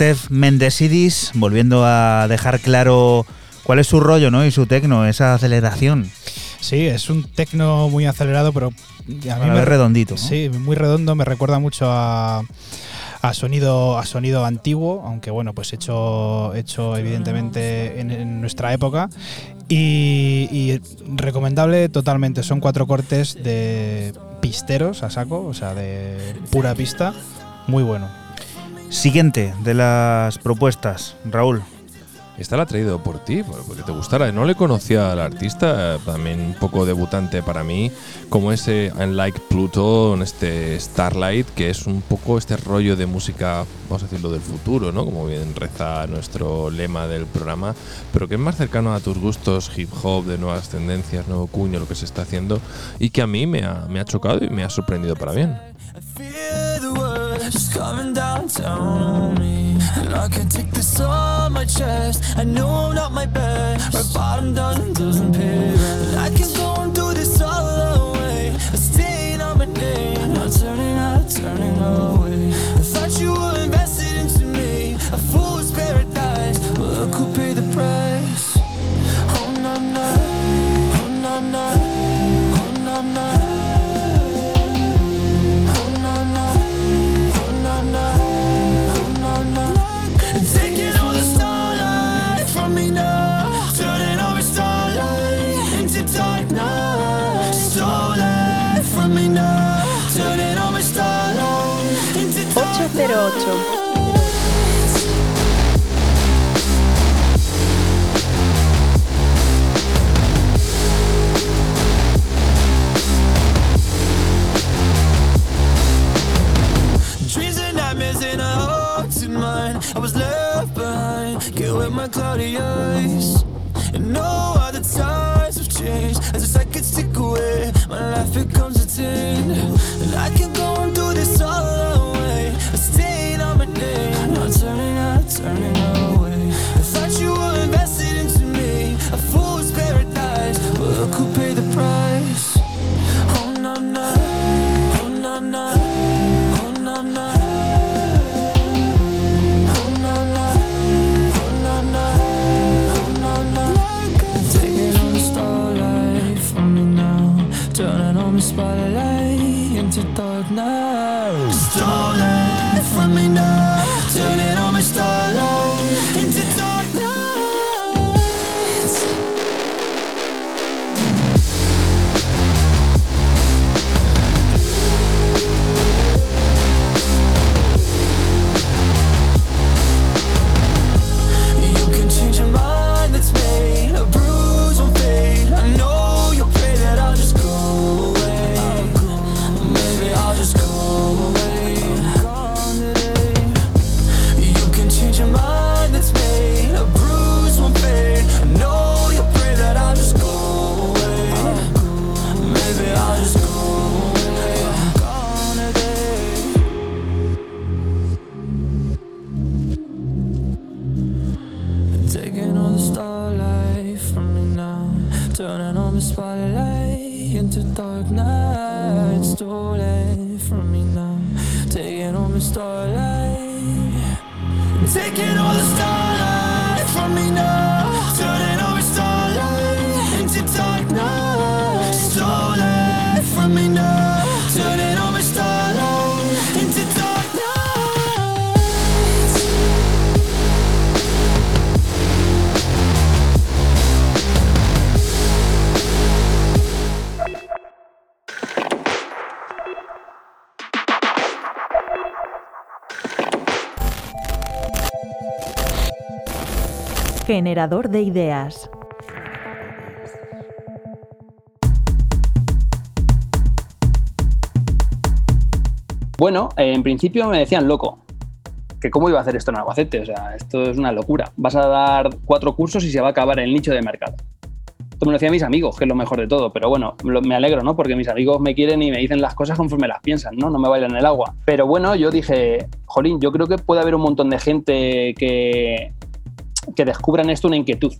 Steph Mendesidis, volviendo a dejar claro cuál es su rollo ¿no? y su tecno, esa aceleración. Sí, es un tecno muy acelerado, pero a mí me, redondito. Sí, muy redondo, me recuerda mucho a, sonido a sonido antiguo, aunque bueno, pues hecho hecho evidentemente en, nuestra época y, y, recomendable totalmente. Son cuatro cortes de pisteros a saco, o sea, de pura pista, muy bueno. Siguiente de las propuestas, Raúl. Esta la ha traído por ti, porque te gustara. No le conocía al artista, también un poco debutante para mí, como ese Unlike Pluto, este Starlight, que es un poco este rollo de música, vamos a decirlo, del futuro, ¿no? Como bien reza nuestro lema del programa, pero que es más cercano a tus gustos hip hop, de nuevas tendencias, nuevo cuño, lo que se está haciendo, y que a mí me ha, me ha chocado y me ha sorprendido para bien. Just coming downtown on me. And I can take this on my chest. I know I'm not my best. My bottom doesn't, doesn't pay rent. I can go and do this all the way. Staying on my name. Not turning out, turning away. My cloudy eyes. And no other times have changed. As the I could stick away, my life becomes a tin. Generador de ideas. Bueno, eh, en principio me decían loco. Que cómo iba a hacer esto en Albacete. O sea, esto es una locura. Vas a dar cuatro cursos y se va a acabar el nicho de mercado. Esto me lo decían mis amigos, que es lo mejor de todo. Pero bueno, me alegro, ¿no? Porque mis amigos me quieren y me dicen las cosas conforme las piensan, ¿no? No me bailan el agua. Pero bueno, yo dije, jolín, yo creo que puede haber un montón de gente que, que descubran esto una inquietud.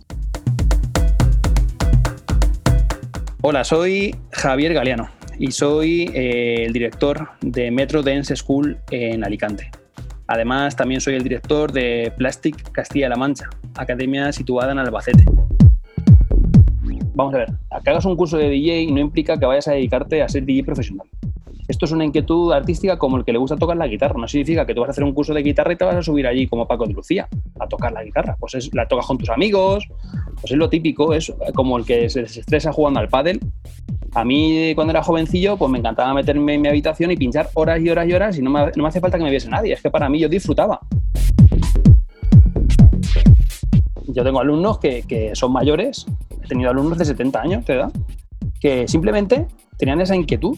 Hola, soy Javier Galeano y soy eh, el director de Metro Dance School en Alicante. Además, también soy el director de Plastic Castilla-La Mancha, academia situada en Albacete. Vamos a ver, que hagas un curso de DJ no implica que vayas a dedicarte a ser DJ profesional. Esto es una inquietud artística como el que le gusta tocar la guitarra. No significa que tú vas a hacer un curso de guitarra y te vas a subir allí como Paco de Lucía a tocar la guitarra. Pues es, la tocas con tus amigos, pues es lo típico, es como el que se desestresa jugando al pádel. A mí cuando era jovencillo pues me encantaba meterme en mi habitación y pinchar horas y horas y horas y no me, no me hace falta que me viese nadie. Es que para mí yo disfrutaba. Yo tengo alumnos que, que son mayores, he tenido alumnos de 70 años de edad, que simplemente tenían esa inquietud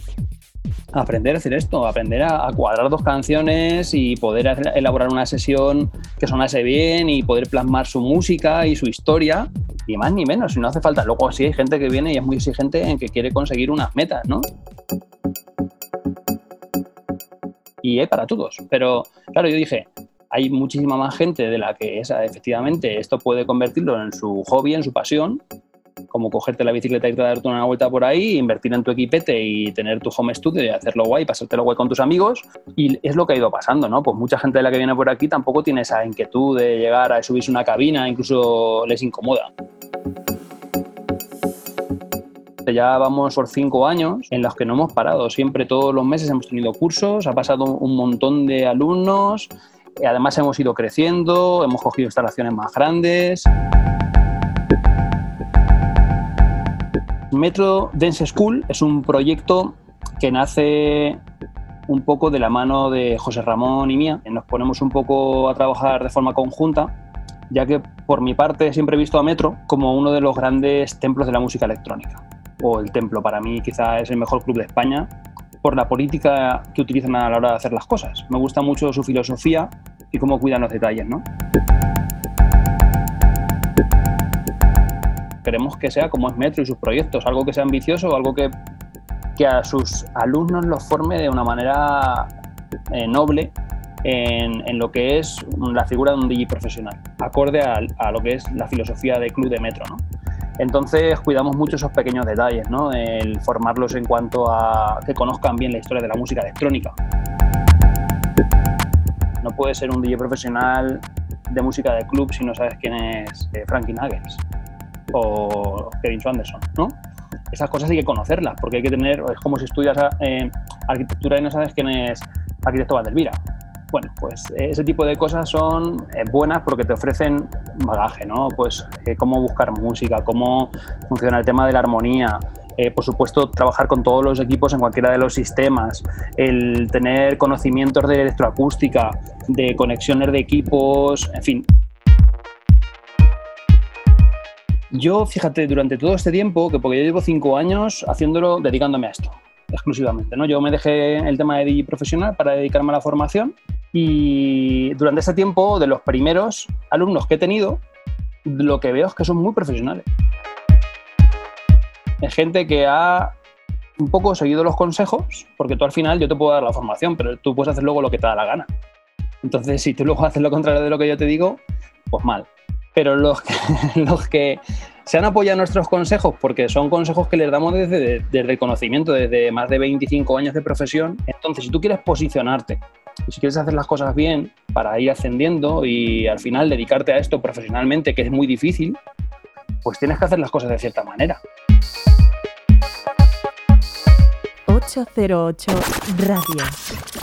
aprender a hacer esto, aprender a, cuadrar dos canciones y poder elaborar una sesión que sonase bien y poder plasmar su música y su historia, ni más ni menos, y no hace falta. Luego sí hay gente que viene y es muy exigente en que quiere conseguir unas metas, ¿no? Y hay para todos, pero claro, yo dije, hay muchísima más gente de la que esa, efectivamente esto puede convertirlo en su hobby, en su pasión, como cogerte la bicicleta y a darte una vuelta por ahí, invertir en tu equipete y tener tu home studio y hacerlo guay, pasártelo guay con tus amigos. Y es lo que ha ido pasando, ¿no? Pues mucha gente de la que viene por aquí tampoco tiene esa inquietud de llegar a subirse una cabina, incluso les incomoda. Ya vamos por cinco años en los que no hemos parado. Siempre todos los meses hemos tenido cursos, ha pasado un montón de alumnos, además hemos ido creciendo, hemos cogido instalaciones más grandes. Metro Dance School es un proyecto que nace un poco de la mano de José Ramón y mía. Nos ponemos un poco a trabajar de forma conjunta, ya que por mi parte siempre he visto a Metro como uno de los grandes templos de la música electrónica. O el templo para mí quizá es el mejor club de España por la política que utilizan a la hora de hacer las cosas. Me gusta mucho su filosofía y cómo cuidan los detalles, ¿no? Queremos que sea como es Metro y sus proyectos, algo que sea ambicioso, algo que, que a sus alumnos los forme de una manera eh, noble en, en lo que es la figura de un DJ profesional, acorde a, lo que es la filosofía del club de Metro, ¿no? Entonces cuidamos mucho esos pequeños detalles, ¿no? El formarlos en cuanto a que conozcan bien la historia de la música electrónica. No puedes ser un DJ profesional de música de club si no sabes quién es eh, Frankie Nuggets o Kevin Anderson, ¿no? Esas cosas hay que conocerlas porque hay que tener, es como si estudias eh, arquitectura y no sabes quién es arquitecto Valdelvira. Bueno, pues eh, ese tipo de cosas son eh, buenas porque te ofrecen bagaje, ¿no? Pues cómo buscar música, cómo funciona el tema de la armonía, por supuesto, trabajar con todos los equipos en cualquiera de los sistemas, el tener conocimientos de electroacústica, de conexiones de equipos, en fin. Yo, fíjate, durante todo este tiempo, que porque yo llevo cinco años haciéndolo, dedicándome a esto, exclusivamente, ¿no? Yo me dejé el tema de DJ profesional para dedicarme a la formación y durante este tiempo, de los primeros alumnos que he tenido, lo que veo es que son muy profesionales. Es gente que ha un poco seguido los consejos, porque tú al final yo te puedo dar la formación, pero tú puedes hacer luego lo que te da la gana. Entonces, si tú luego haces lo contrario de lo que yo te digo, pues mal. Pero los que, los que se han apoyado nuestros consejos porque son consejos que les damos desde, desde el conocimiento, desde más de 25 años de profesión. Entonces, si tú quieres posicionarte si quieres hacer las cosas bien para ir ascendiendo y al final dedicarte a esto profesionalmente, que es muy difícil, pues tienes que hacer las cosas de cierta manera. 808 Radio.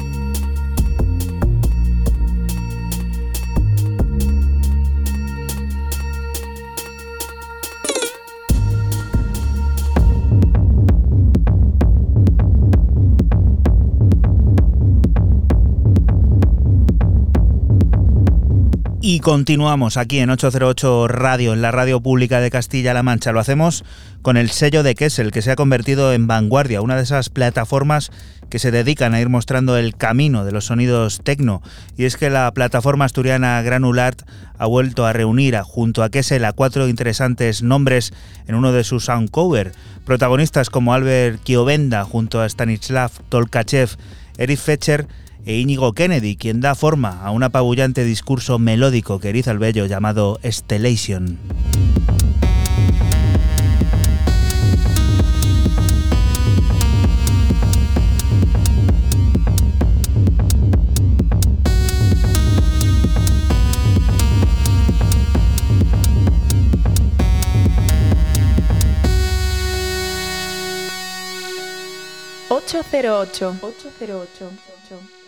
Y continuamos aquí en 808 Radio, en la radio pública de Castilla-La Mancha. Lo hacemos con el sello de Kessel, que se ha convertido en vanguardia, una de esas plataformas que se dedican a ir mostrando el camino de los sonidos tecno. Y es que la plataforma asturiana Granulart ha vuelto a reunir junto a Kessel a cuatro interesantes nombres en uno de sus soundcover. Protagonistas como Albert Kiovenda junto a Stanislav Tolkachev, Eric Fetcher e Íñigo Kennedy, quien da forma a un apabullante discurso melódico que eriza el bello llamado Stellation. 808. 808.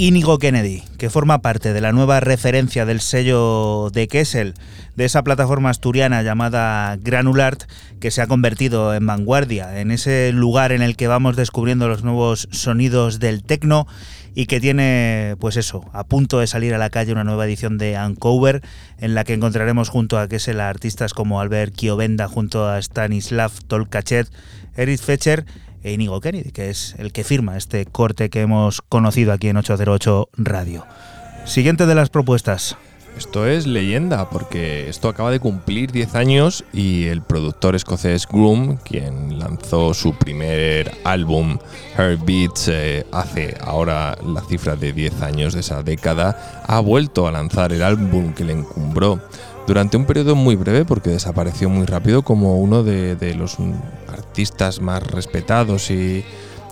Inigo Kennedy, que forma parte de la nueva referencia del sello de Kessel, de esa plataforma asturiana llamada Granulart, que se ha convertido en vanguardia, en ese lugar en el que vamos descubriendo los nuevos sonidos del techno y que tiene, pues eso, a punto de salir a la calle una nueva edición de Uncover, en la que encontraremos junto a Kessel a artistas como Albert Kiovenda, junto a Stanislav Tolkachet, Eric Fetcher e Inigo Kennedy, que es el que firma este corte que hemos conocido aquí en 808 Radio. Siguiente de las propuestas. Esto es leyenda, porque esto acaba de cumplir 10 años y el productor escocés Groom, quien lanzó su primer álbum, Heartbeats, eh, hace ahora la cifra de 10 años de esa década, ha vuelto a lanzar el álbum que le encumbró durante un periodo muy breve, porque desapareció muy rápido como uno de, los artistas más respetados y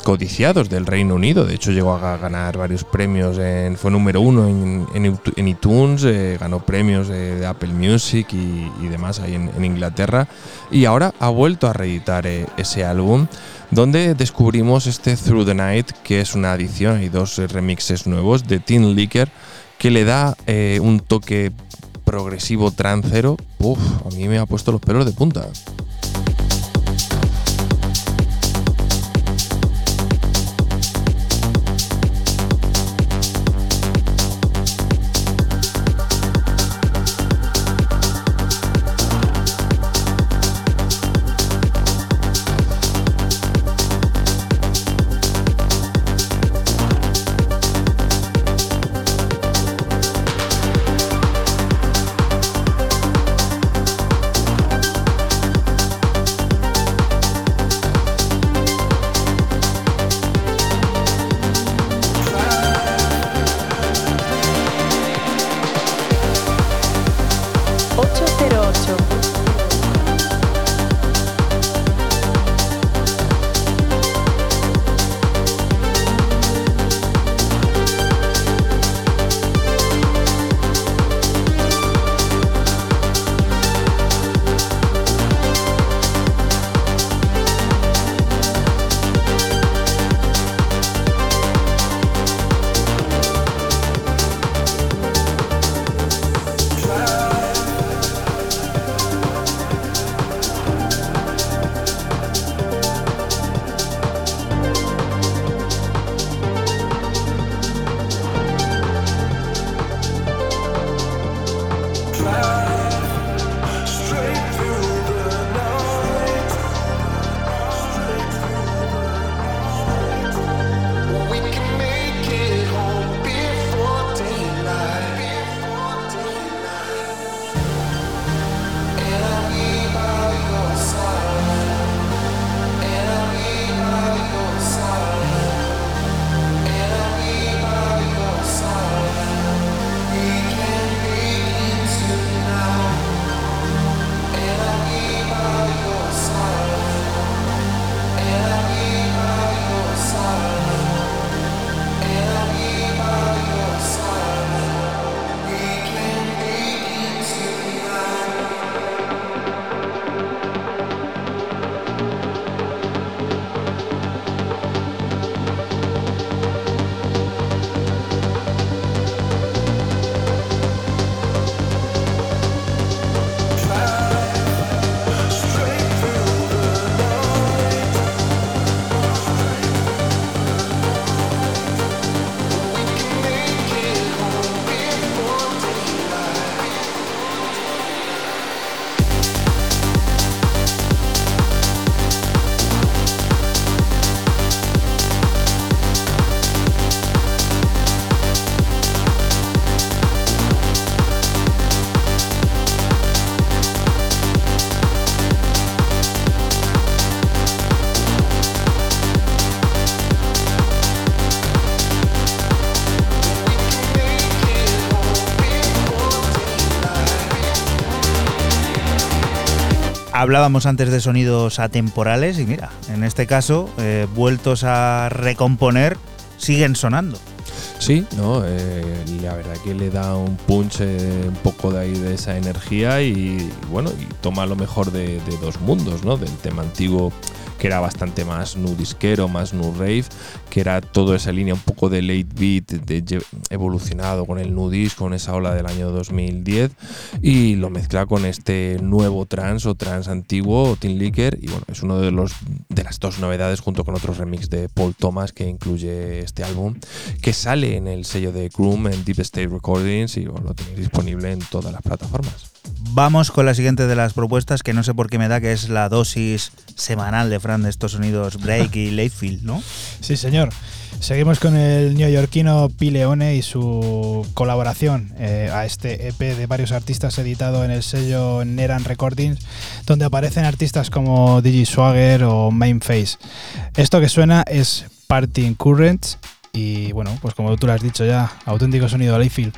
codiciados del Reino Unido. De hecho, llegó a ganar varios premios. En, fue número uno en, iTunes, eh, ganó premios de, Apple Music y, y demás ahí en, Inglaterra. Y ahora ha vuelto a reeditar eh, ese álbum, donde descubrimos este Through the Night, que es una adición, hay dos remixes nuevos de Tin Licker, que le da eh, un toque progresivo trancero. Uf, a mí me ha puesto los pelos de punta. Hablábamos antes de sonidos atemporales y mira, en este caso, eh, vueltos a recomponer, siguen sonando. Sí, no, eh, la verdad que le da un punch eh, un poco de ahí de esa energía y bueno, y toma lo mejor de, de dos mundos, ¿no? Del tema antiguo que era bastante más nu disquero, más nu rave, que era toda esa línea un poco de late beat, de, evolucionado con el nu disc, con esa ola del año 2010, y lo mezcla con este nuevo trans o trans antiguo, Tin Licker, y bueno, es uno de los de las dos novedades junto con otros remix de Paul Thomas que incluye este álbum, que sale en el sello de Groom en Deep State Recordings y lo tenéis disponible en todas las plataformas. Vamos con la siguiente de las propuestas, que no sé por qué me da que es la dosis semanal de Fran de estos sonidos break y latefield, ¿no? Sí, señor. Seguimos con el neoyorquino Pileone y su colaboración eh, a este EP de varios artistas editado en el sello Neran Recordings, donde aparecen artistas como Digi Swagger o Mainface. Esto que suena es Party Currents y bueno, pues como tú lo has dicho ya, auténtico sonido Layfield.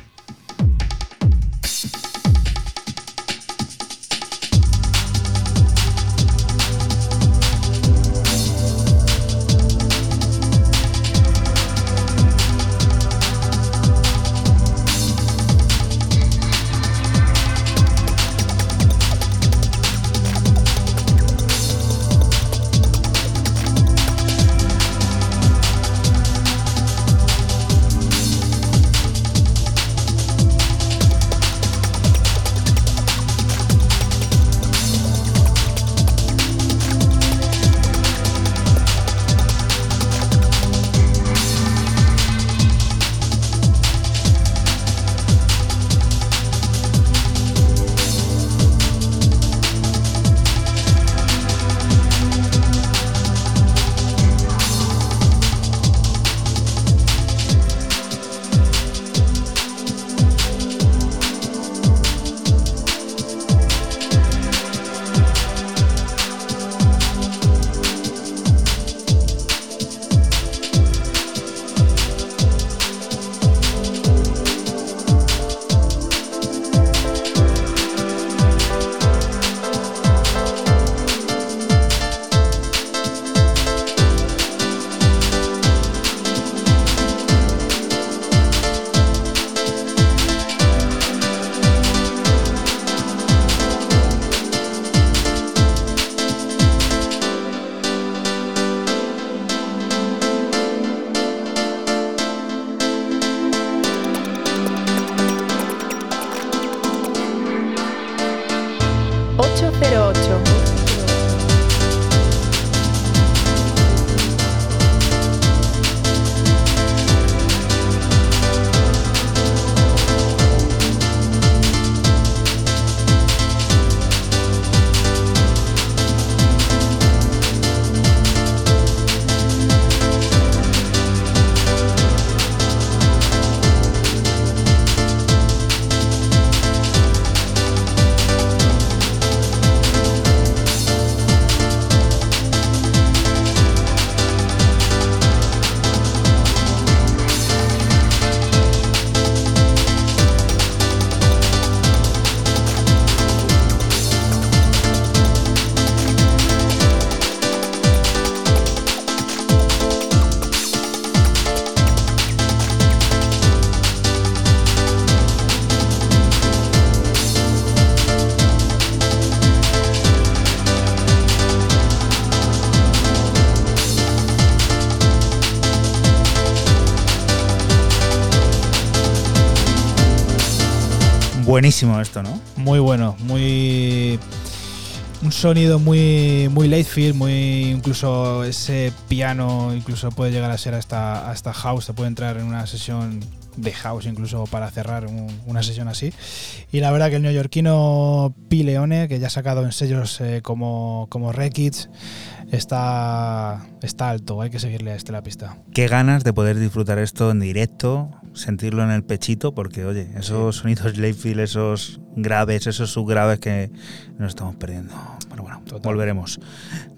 Buenísimo esto, ¿no? Muy bueno, muy un sonido muy muy field, muy incluso ese piano incluso puede llegar a ser hasta hasta house, se puede entrar en una sesión de house incluso para cerrar una sesión así. Y la verdad que el neoyorquino Pi Leone, que ya ha sacado en sellos eh, como, como está, está alto, hay que seguirle a este la pista. Qué ganas de poder disfrutar esto en directo, sentirlo en el pechito, porque oye, esos sonidos Layfield, esos graves, esos subgraves que nos estamos perdiendo. Pero bueno, volveremos.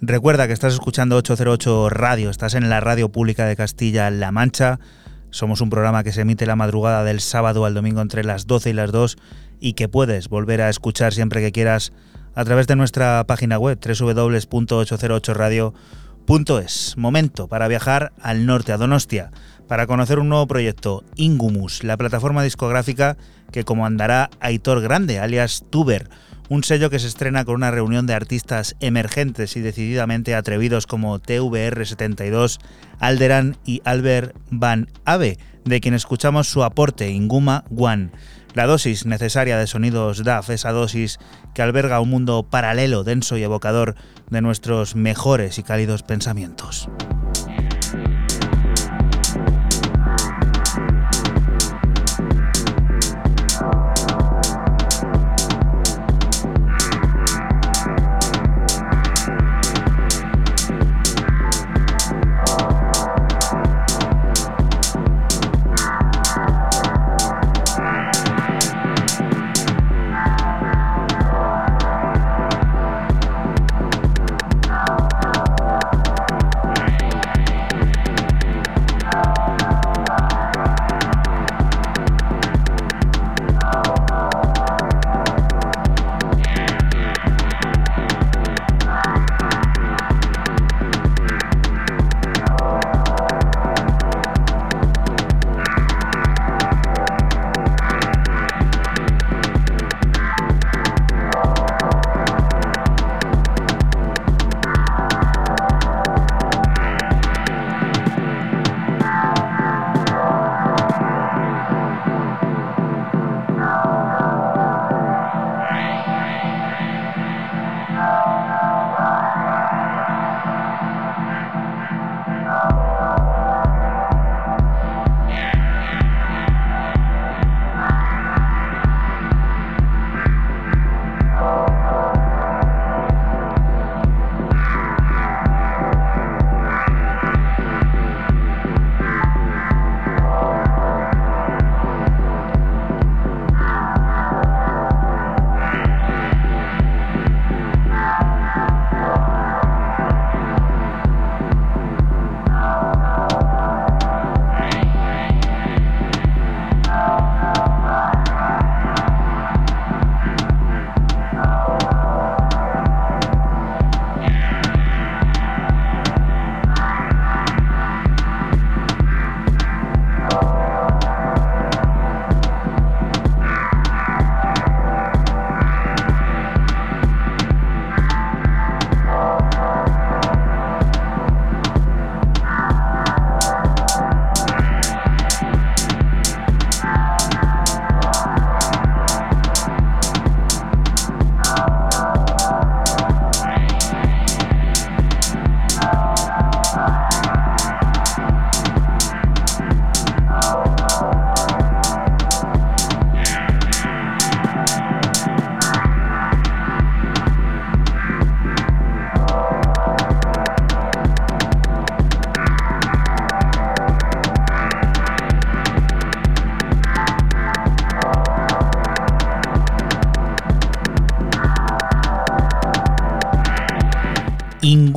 Recuerda que estás escuchando 808 Radio, estás en la radio pública de Castilla-La Mancha. Somos un programa que se emite la madrugada del sábado al domingo entre las 12 y las 2 y que puedes volver a escuchar siempre que quieras a través de nuestra página web www.808radio.es. Momento para viajar al norte, a Donostia para conocer un nuevo proyecto, Ingumus, la plataforma discográfica que comandará Aitor Grande, alias Tuber, un sello que se estrena con una reunión de artistas emergentes y decididamente atrevidos como TVR72, Alderan y Albert Van Ave, de quien escuchamos su aporte Inguma One. La dosis necesaria de sonidos DAF, esa dosis que alberga un mundo paralelo, denso y evocador de nuestros mejores y cálidos pensamientos.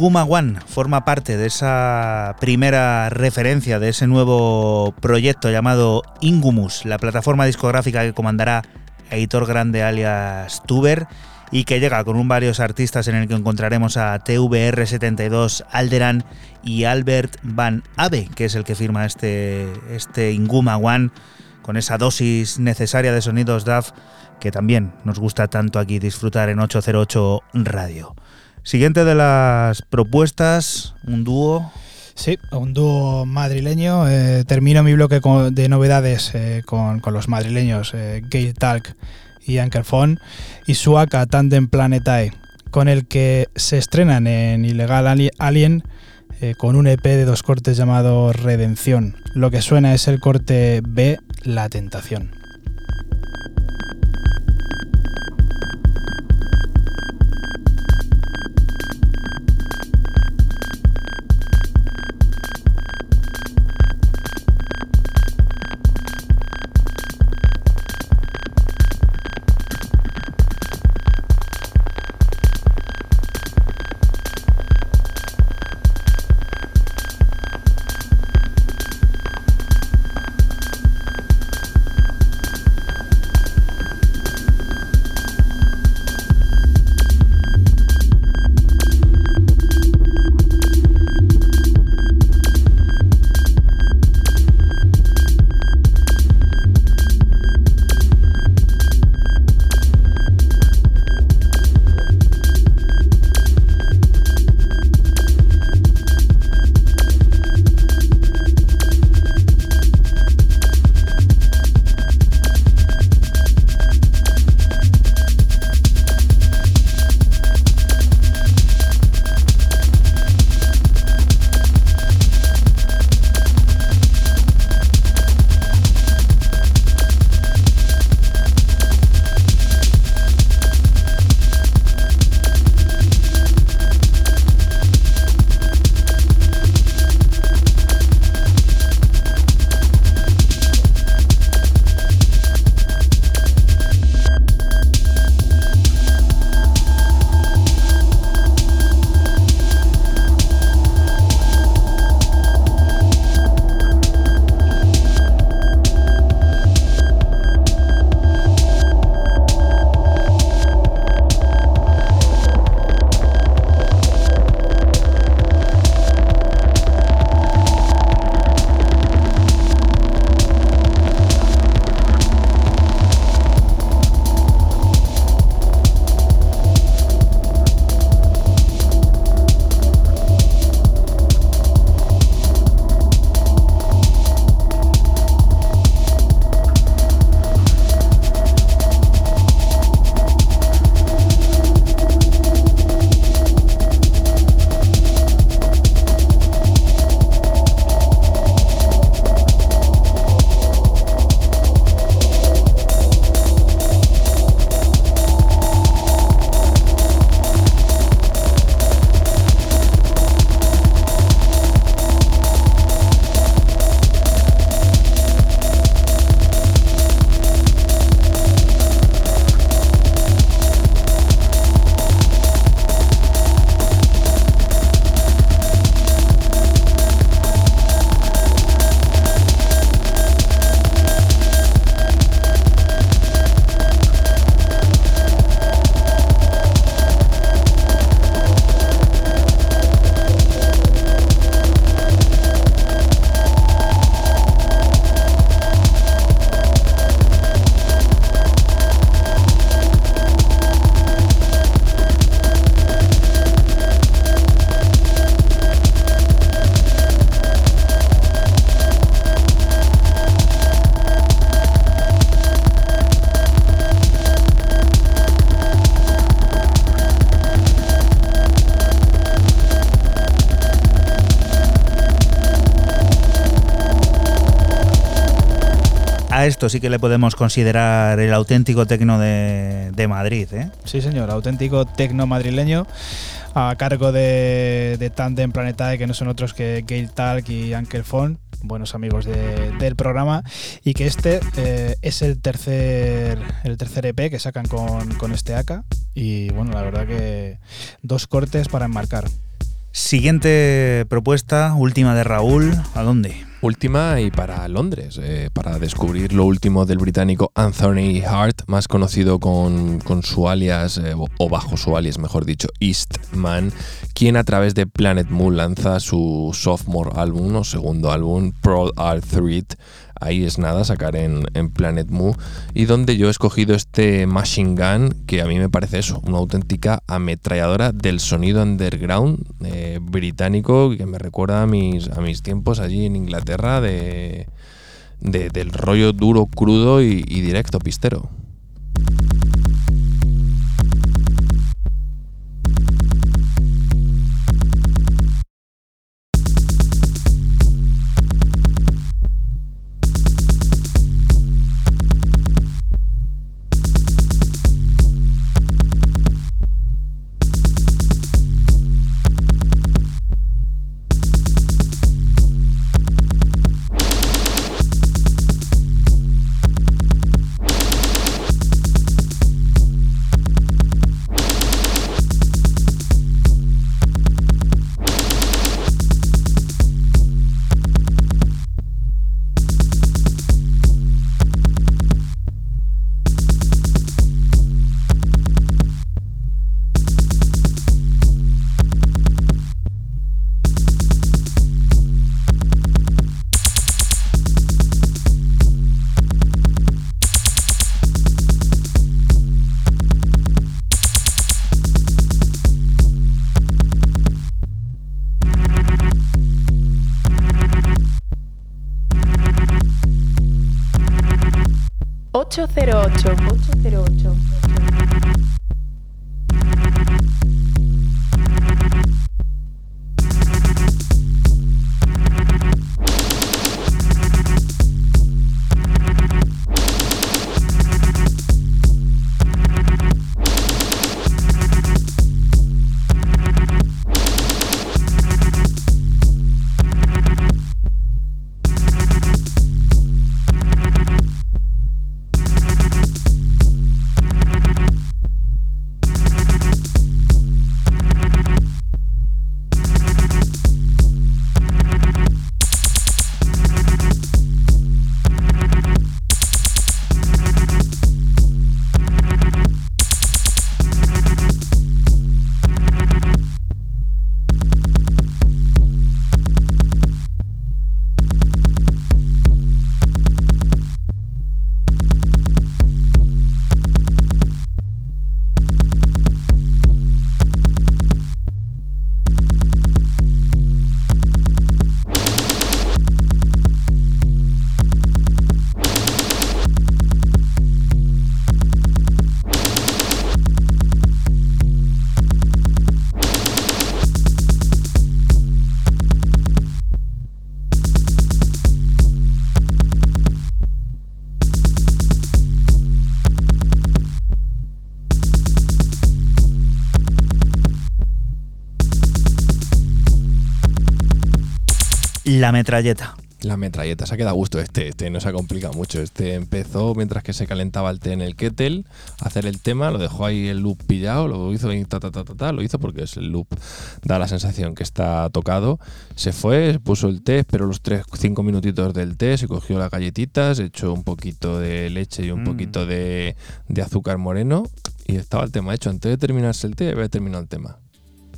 Inguma One forma parte de esa primera referencia de ese nuevo proyecto llamado Ingumus, la plataforma discográfica que comandará Editor Grande alias Tuber y que llega con un varios artistas en el que encontraremos a TVR72 Alderan y Albert Van Ave, que es el que firma este, este Inguma One con esa dosis necesaria de sonidos DAF que también nos gusta tanto aquí disfrutar en 808 Radio. Siguiente de las propuestas, un dúo. Sí, un dúo madrileño. Eh, termino mi bloque de novedades eh, con, los madrileños eh, Gate Talk y Ankerphone y Suaka Tandem Planetae, con el que se estrenan en Ilegal Alien con un EP de dos cortes llamado Redención. Lo que suena es el corte B, La Tentación. Esto sí que le podemos considerar el auténtico tecno de, Madrid. ¿eh? Sí, señor, auténtico tecno madrileño a cargo de, de Tandem Planetae, que no son otros que Gail Talk y Ankel Fon, buenos amigos del programa, y que este eh, es el tercer, el tercer EP que sacan con, con este AK. Y bueno, la verdad que dos cortes para enmarcar. Siguiente propuesta, última de Raúl, ¿a dónde? Última y para Londres, eh, para descubrir lo último del británico Anthony Hart, más conocido con, su alias, eh, o bajo su alias, mejor dicho, Eastman, quien a través de Planet Moon lanza su sophomore álbum o segundo álbum, Pro Art Threat, ahí es nada, sacar en, Planet Moo, y donde yo he escogido este Machine Gun, que a mí me parece eso, una auténtica ametralladora del sonido underground eh, británico, que me recuerda a mis, a mis tiempos allí en Inglaterra de, del rollo duro, crudo y directo pistero. La metralleta. La metralleta, se ha quedado a gusto este, este no se ha complicado mucho. Este empezó mientras que se calentaba el té en el kettle, a hacer el tema, lo dejó ahí el loop pillado, lo hizo ta, ta, ta, ta, lo hizo porque es el loop, da la sensación que está tocado. Se fue, puso el té, esperó los 3-5 minutitos del té, se cogió las galletitas, echó un poquito de leche y un mm. poquito de, de azúcar moreno y estaba el tema hecho. Antes de terminarse el té, había terminado el tema.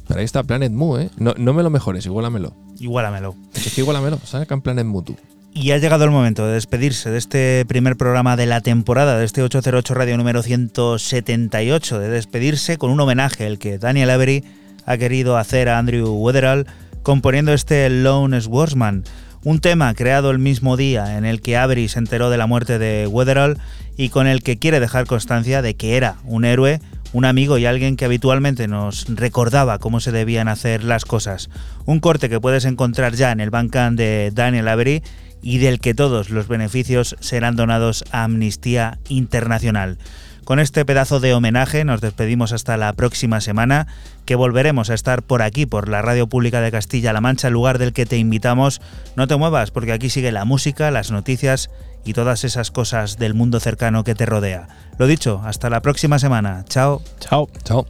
Pero ahí está Planet Mu, ¿eh? No, no me lo mejores, igualamelo. Igualamelo. Es que igualamelo, ¿sabes? en tú. Y ha llegado el momento de despedirse de este primer programa de la temporada, de este 808 Radio número 178, de despedirse con un homenaje, el que Daniel Avery ha querido hacer a Andrew Weatherall componiendo este Lone Swordsman, un tema creado el mismo día en el que Avery se enteró de la muerte de Weatherall y con el que quiere dejar constancia de que era un héroe un amigo y alguien que habitualmente nos recordaba cómo se debían hacer las cosas. Un corte que puedes encontrar ya en el Bandcamp de Daniel Avery y del que todos los beneficios serán donados a Amnistía Internacional. Con este pedazo de homenaje nos despedimos hasta la próxima semana, que volveremos a estar por aquí, por la Radio Pública de Castilla-La Mancha, lugar del que te invitamos. No te muevas, porque aquí sigue la música, las noticias y todas esas cosas del mundo cercano que te rodea. Lo dicho, hasta la próxima semana. Chao. Chao. Chao.